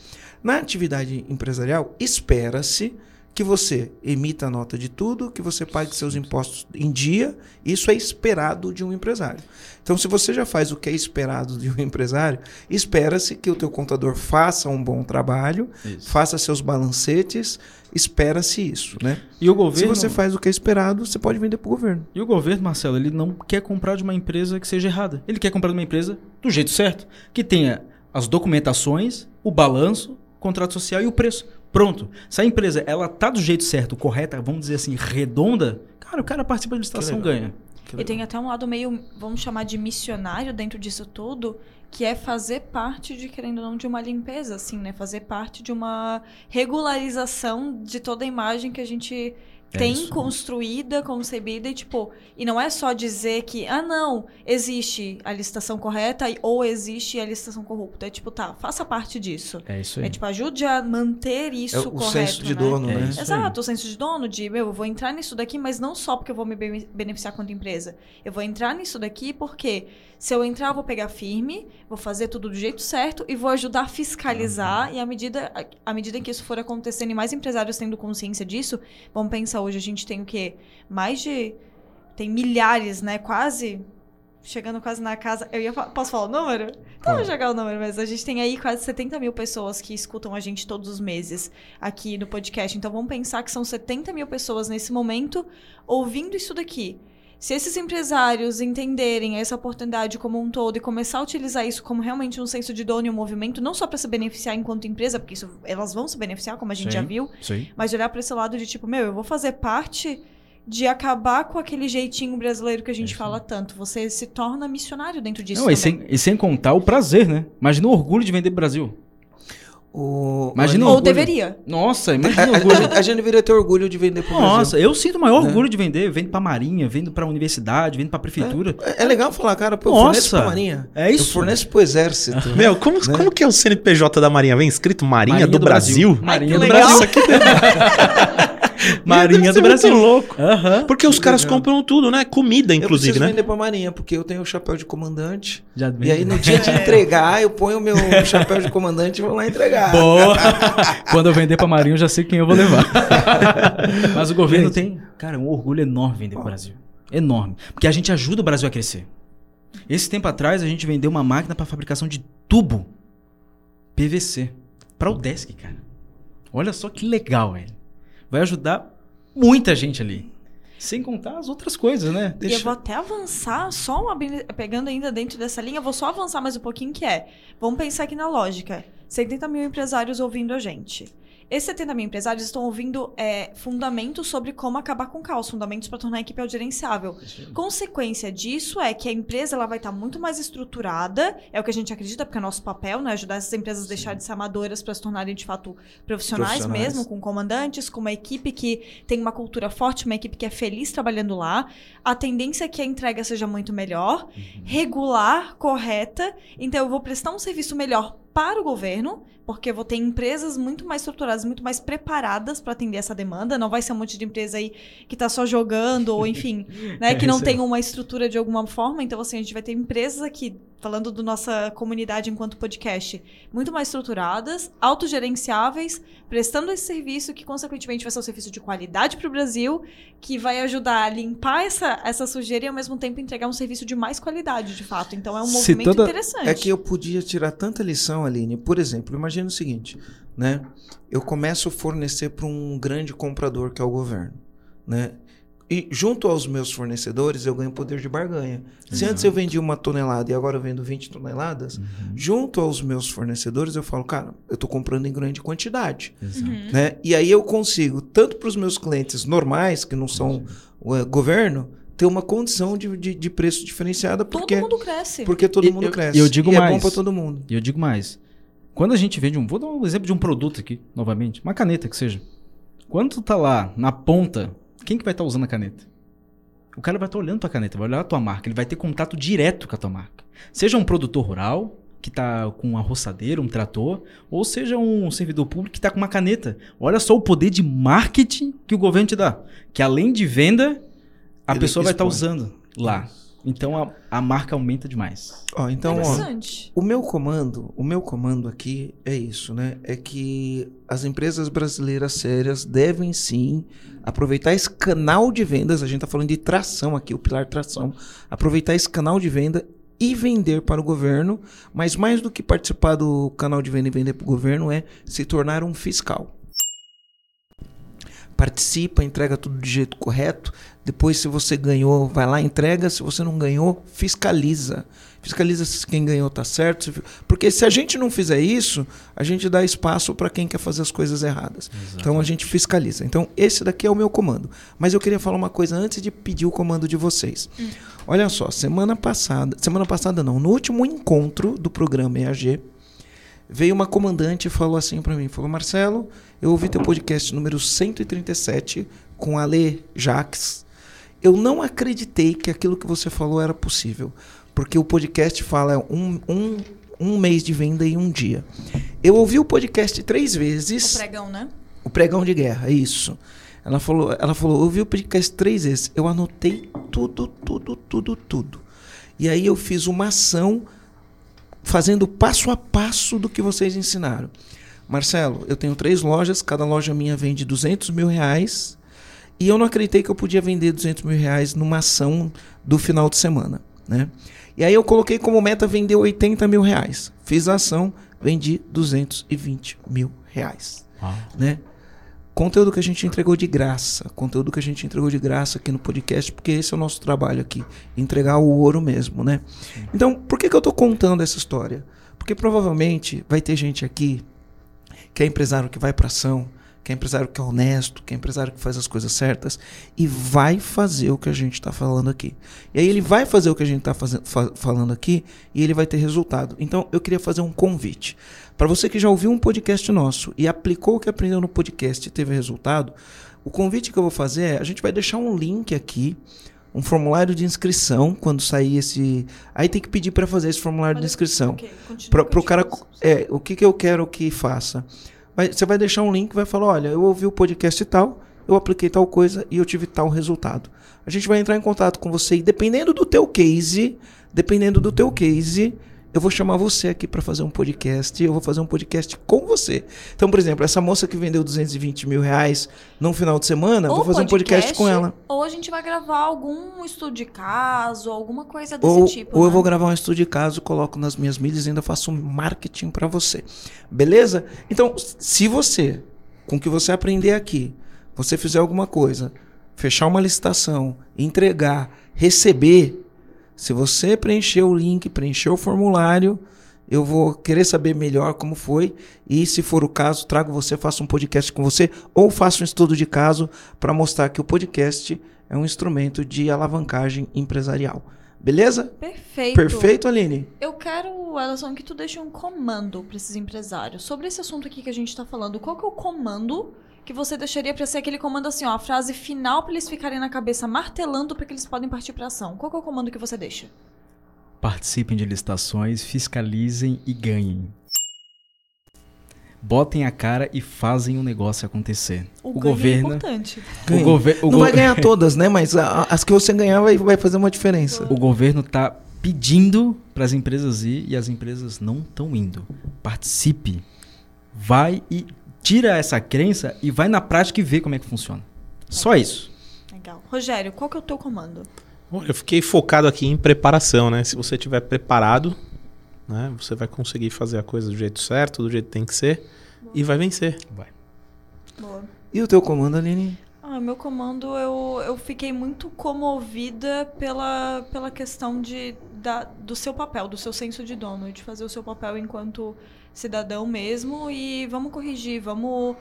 Na atividade empresarial, espera-se que você emita a nota de tudo, que você pague seus impostos em dia. Isso é esperado de um empresário. Então, se você já faz o que é esperado de um empresário, espera-se que o teu contador faça um bom trabalho, Isso. faça seus balancetes, espera-se isso, né? E o Se governo, você faz o que é esperado, você pode vender para o governo. e o governo, Marcelo, ele não quer comprar de uma empresa que seja errada. Ele quer comprar de uma empresa do jeito certo, que tenha as documentações, o balanço, contrato social e o preço. Pronto. Se a empresa ela tá do jeito certo, correta, vamos dizer assim, redonda, cara, o cara participa da licitação, ganha. E tem até um lado meio, vamos chamar de missionário dentro disso tudo, que é fazer parte de, querendo ou não, de uma limpeza, assim, né? Fazer parte de uma regularização de toda a imagem que a gente É tem isso. construída, concebida e, tipo, e não é só dizer que, ah, não, existe a licitação correta ou existe a licitação corrupta. É tipo, tá, faça parte disso. É isso aí. É tipo, ajude a manter isso É o correto, senso de né? dono, É né? Exato, o senso de dono de, meu, eu vou entrar nisso daqui, mas não só porque eu vou me be- beneficiar quanto empresa. Eu vou entrar nisso daqui porque se eu entrar, eu vou pegar firme, vou fazer tudo do jeito certo e vou ajudar a fiscalizar. E à medida, à medida que isso for acontecendo e mais empresários tendo consciência disso, vamos pensar hoje, a gente tem o quê? Mais de. Tem milhares, né? Quase. Chegando quase na casa. Eu ia Posso falar o número? Então, vou jogar o número, mas a gente tem aí quase 70 mil pessoas que escutam a gente todos os meses aqui no podcast. Então vamos pensar que são 70 mil pessoas nesse momento ouvindo isso daqui. Se esses empresários entenderem essa oportunidade como um todo e começar a utilizar isso como realmente um senso de dono e um movimento, não só para se beneficiar enquanto empresa, porque isso, elas vão se beneficiar, como a gente Sim. já viu, Sim. mas olhar para esse lado de tipo, meu, eu vou fazer parte de acabar com aquele jeitinho brasileiro que a gente Isso. fala tanto. Você se torna missionário dentro disso Não, e, sem, e sem contar o prazer, né? Imagina o orgulho de vender Brasil. O, Imagina Ou orgulho. deveria. Nossa, A, imagina o a- orgulho. a gente- a gente deveria ter orgulho de vender pro Nossa, Brasil. eu sinto o maior Né? orgulho de vender. Vendo pra Marinha, vendo pra universidade, vendo pra prefeitura. É, é legal falar, cara, pô, eu Nossa, forneço pra Marinha. é isso. Eu forneço pro Exército. Meu, como, Né? como que é o CNPJ da Marinha? Vem escrito Marinha, do, Brasil? Marinha Ai, que do legal. Brasil. Marinha do Brasil. muito louco. Porque os caras compram tudo, né? Comida, eu inclusive, preciso né? vender pra Marinha, porque eu tenho o chapéu de comandante. Já E aí, no dia de entregar, eu ponho o meu chapéu de comandante e vou lá entregar. Boa! Quando eu vender pra Marinha, eu já sei quem eu vou levar. Mas o governo Gente. tem, cara, um orgulho enorme vender pro Brasil. Enorme. Porque a gente ajuda o Brasil a crescer. Esse tempo atrás, a gente vendeu uma máquina para fabricação de tubo PVC para o Desk, cara. Olha só que legal, velho. Vai ajudar muita gente ali. Sem contar as outras coisas, né? E eu Deixa- vou até avançar, só uma, pegando ainda dentro dessa linha, vou só avançar mais um pouquinho, que é, vamos pensar aqui na lógica, 70 mil empresários ouvindo a gente. Esses 70 mil empresários estão ouvindo é, fundamentos sobre como acabar com o caos, fundamentos para tornar a equipe gerenciável. Consequência disso é que a empresa ela vai estar muito mais estruturada, é o que a gente acredita, porque é nosso papel, né? Ajudar essas empresas a deixarem de ser amadoras para se tornarem de fato profissionais, Profissionais. mesmo, com comandantes, com uma equipe que tem uma cultura forte, uma equipe que é feliz trabalhando lá. A tendência é que a entrega seja muito melhor, regular, correta. Então eu vou prestar um serviço melhor para o governo, porque vou ter empresas muito mais estruturadas, muito mais preparadas para atender essa demanda. Não vai ser um monte de empresa aí que está só jogando, ou enfim, né, que não tem uma estrutura de alguma forma. Então, assim, a gente vai ter empresas aqui, falando da nossa comunidade enquanto podcast, muito mais estruturadas, autogerenciáveis, prestando esse serviço que, consequentemente, vai ser um serviço de qualidade para o Brasil, que vai ajudar a limpar essa, essa sujeira e, ao mesmo tempo, entregar um serviço de mais qualidade, de fato. Então, é um movimento toda- interessante. É que eu podia tirar tanta lição, Aline. Por exemplo, imagina o seguinte, né? Eu começo a fornecer para um grande comprador que é o governo, né? E junto aos meus fornecedores eu ganho poder de barganha. Se antes eu vendia uma tonelada e agora eu vendo 20 toneladas, junto aos meus fornecedores eu falo, cara, eu estou comprando em grande quantidade, Exato. Uhum. né? E aí eu consigo, tanto para os meus clientes normais, que não são o governo, ter uma condição de, de, de preço diferenciada, porque Todo mundo cresce. porque todo E mundo eu- cresce. e eu digo e é mais. bom pra todo mundo. E eu digo mais. Quando a gente vende um. Vou dar um exemplo de um produto aqui, novamente. Uma caneta que seja. Quando tu tá lá na ponta, quem que vai estar usando a caneta? O cara vai estar olhando tua caneta, vai olhar a tua marca, ele vai ter contato direto com a tua marca. Seja um produtor rural, que tá com uma roçadeira, um trator, ou seja um servidor público que tá com uma caneta. Olha só o poder de marketing que o governo te dá. Que além de venda, a Ele pessoa vai estar expõe. usando lá. Então a, a marca aumenta demais. Ó, então, ó, Interessante. o meu comando, o meu comando aqui é isso, né? É que as empresas brasileiras sérias devem sim aproveitar esse canal de vendas, a gente tá falando de tração aqui, o pilar tração, aproveitar esse canal de venda e vender para o governo, mas mais do que participar do canal de venda e vender para o governo é se tornar um fiscal. Participa, entrega tudo de jeito correto. Depois, se você ganhou, vai lá, entrega. Se você não ganhou, fiscaliza. Fiscaliza se quem ganhou tá certo. Porque se a gente não fizer isso, a gente dá espaço para quem quer fazer as coisas erradas. Então a gente fiscaliza. Então esse daqui é o meu comando. Mas eu queria falar uma coisa antes de pedir o comando de vocês. Olha só, semana passada, semana passada não, no último encontro do programa EAG, veio uma comandante e falou assim para mim, falou: "Marcelo, eu ouvi teu podcast número 137 com a Lê Jacques. Eu não acreditei que aquilo que você falou era possível, porque o podcast fala um, um, um mês de venda em um dia. Eu ouvi o podcast três vezes. O pregão, né? O pregão de guerra, isso. Ela falou, ela falou, eu ouvi o podcast três vezes. Eu anotei tudo, tudo, tudo, tudo. E aí eu fiz uma ação fazendo passo a passo do que vocês ensinaram. Marcelo, eu tenho três lojas, cada loja minha vende 200 mil reais. E eu não acreditei que eu podia vender 200 mil reais numa ação do final de semana, né? E aí eu coloquei como meta vender 80 mil reais. Fiz a ação, vendi 220 mil reais né? Conteúdo que a gente entregou de graça, conteúdo que a gente entregou de graça aqui no podcast, porque esse é o nosso trabalho aqui, entregar o ouro mesmo, né? Então, por que, que eu tô contando essa história? Porque provavelmente vai ter gente aqui que é empresário que vai para ação, que é empresário que é honesto, que é empresário que faz as coisas certas e vai fazer o que a gente está falando aqui. E aí ele vai fazer o que a gente está falando aqui e ele vai ter resultado. Então eu queria fazer um convite. Para você que já ouviu um podcast nosso e aplicou o que aprendeu no podcast e teve resultado, o convite que eu vou fazer é: a gente vai deixar um link aqui, um formulário de inscrição quando sair esse. Aí tem que pedir para fazer esse formulário de inscrição. Ok, continua, Para o cara. É, o que, que eu quero que faça? Você vai deixar um link vai falar: olha, eu ouvi o podcast tal, eu apliquei tal coisa e eu tive tal resultado. A gente vai entrar em contato com você e dependendo do teu case, dependendo do teu case, eu vou chamar você aqui para fazer um podcast. Eu vou fazer um podcast com você. Então, por exemplo, essa moça que vendeu 220 mil reais num final de semana, eu Ou vou fazer um podcast com ela. Ou a gente vai gravar algum estudo de caso, alguma coisa desse Ou, tipo. ou eu né? vou gravar um estudo de caso, coloco nas minhas mídias e ainda faço um marketing para você. Beleza? Então, se você, com o que você aprender aqui, você fizer alguma coisa, fechar uma licitação, entregar, receber, se você preencher o link, preencher o formulário, eu vou querer saber melhor como foi e, se for o caso, trago você, faço um podcast com você ou faço um estudo de caso para mostrar que o podcast é um instrumento de alavancagem empresarial. Beleza? Perfeito. Perfeito, Aline? Eu quero, Ellison, que tu deixe um comando para esses empresários. Sobre esse assunto aqui que a gente tá falando, qual que é o comando que você deixaria para ser aquele comando assim, ó, a frase final para eles ficarem na cabeça martelando para que eles podem partir para ação? Qual que é o comando que você deixa? Participem de licitações, fiscalizem e ganhem. botem a cara e fazem o negócio acontecer. O, O ganho governo- é importante. O, gover- o Não go- vai ganhar todas, né? Mas a- as que você ganhar vai, vai fazer uma diferença. o governo tá pedindo para as empresas ir e as empresas não estão indo. Participe. Vai e tira essa crença e vai na prática e vê como é que funciona. Só isso. Legal. Rogério, qual que é o teu comando? Bom, Eu fiquei focado aqui em preparação, né? Se você estiver preparado, né, você vai conseguir fazer a coisa do jeito certo, do jeito que tem que ser e vai vencer. Boa. E o teu comando, Aline? Ah, meu comando, eu, eu fiquei muito comovida pela, pela questão de, da, do seu papel, do seu senso de dono, de fazer o seu papel enquanto cidadão mesmo e vamos corrigir, vamos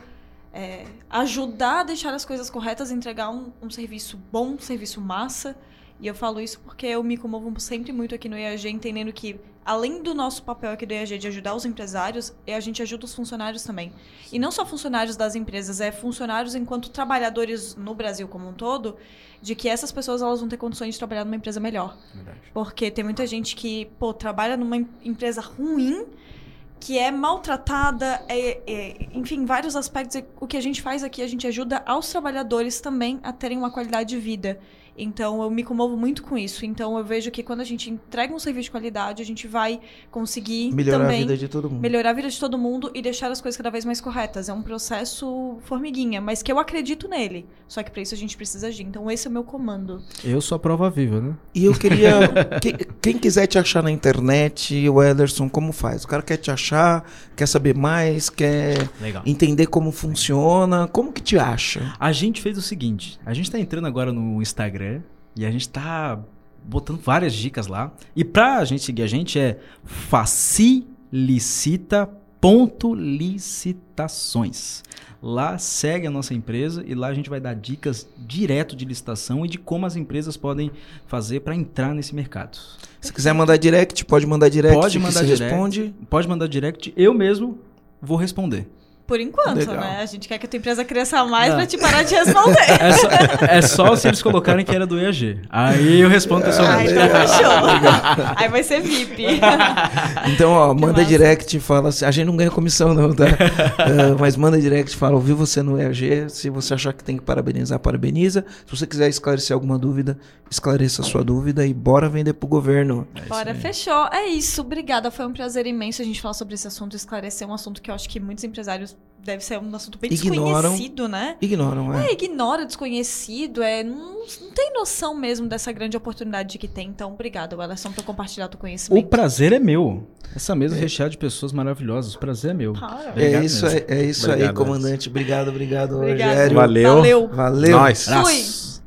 é, ajudar a deixar as coisas corretas, entregar um, um serviço bom, um serviço massa. E eu falo isso porque eu me comovo sempre muito aqui no IAG, entendendo que, além do nosso papel aqui do IAG de ajudar os empresários, é a gente ajuda os funcionários também. E não só funcionários das empresas, é funcionários enquanto trabalhadores no Brasil como um todo, de que essas pessoas elas vão ter condições de trabalhar numa empresa melhor. Porque tem muita gente que, pô, trabalha numa em- empresa ruim, que é maltratada, é- é- enfim, vários aspectos. O que a gente faz aqui, a gente ajuda aos trabalhadores também a terem uma qualidade de vida. Então, eu me comovo muito com isso. Então, eu vejo que quando a gente entrega um serviço de qualidade, a gente vai conseguir Melhorar também a vida de todo mundo. melhorar a vida de todo mundo e deixar as coisas cada vez mais corretas. É um processo formiguinha, mas que eu acredito nele. Só que pra isso a gente precisa agir. Então esse é o meu comando. Eu sou a prova viva, né? E eu queria. que- quem quiser te achar na internet, o Ederson, como faz? O cara quer te achar, quer saber mais, quer Legal. entender como funciona. Como que te acha? A gente fez o seguinte: a gente tá entrando agora no Instagram e a gente tá botando várias dicas lá. E pra gente seguir a gente é facilicita.licitações. Lá segue a nossa empresa e lá a gente vai dar dicas direto de licitação e de como as empresas podem fazer para entrar nesse mercado. Se quiser mandar direct, pode mandar direct. Pode mandar direct. responde. Pode mandar direct, eu mesmo vou responder. Por enquanto, Legal. né? A gente quer que a tua empresa cresça mais Não. pra te parar de responder. É só, é só se eles colocarem que era do EAG. Aí eu respondo Ah, pessoalmente. então fechou. Aí vai ser VIP. Então, ó, Que manda massa. direct e fala assim. A gente não ganha comissão, não, tá? Ah, mas manda direct e fala: ouvi você no EAG. Se você achar que tem que parabenizar, parabeniza. Se você quiser esclarecer alguma dúvida, esclareça a sua dúvida e bora vender pro governo. Bora, fechou. É isso. Obrigada. Foi um prazer imenso a gente falar sobre esse assunto, esclarecer um assunto que eu acho que muitos empresários deve ser um assunto bem Ignoram. desconhecido, né? Ignoram, é. É, ignora, desconhecido, é, não, não tem noção mesmo dessa grande oportunidade que tem. Então, obrigada, Wellerson, por compartilhar teu O conhecimento. prazer é meu. Essa mesa recheada de pessoas maravilhosas. O prazer é meu. Para. É Obrigado isso, é, é isso aí, Obrigado, comandante. Obrigado, obrigado, Obrigada. Rogério. Valeu. Valeu. Valeu. Nós. Fui.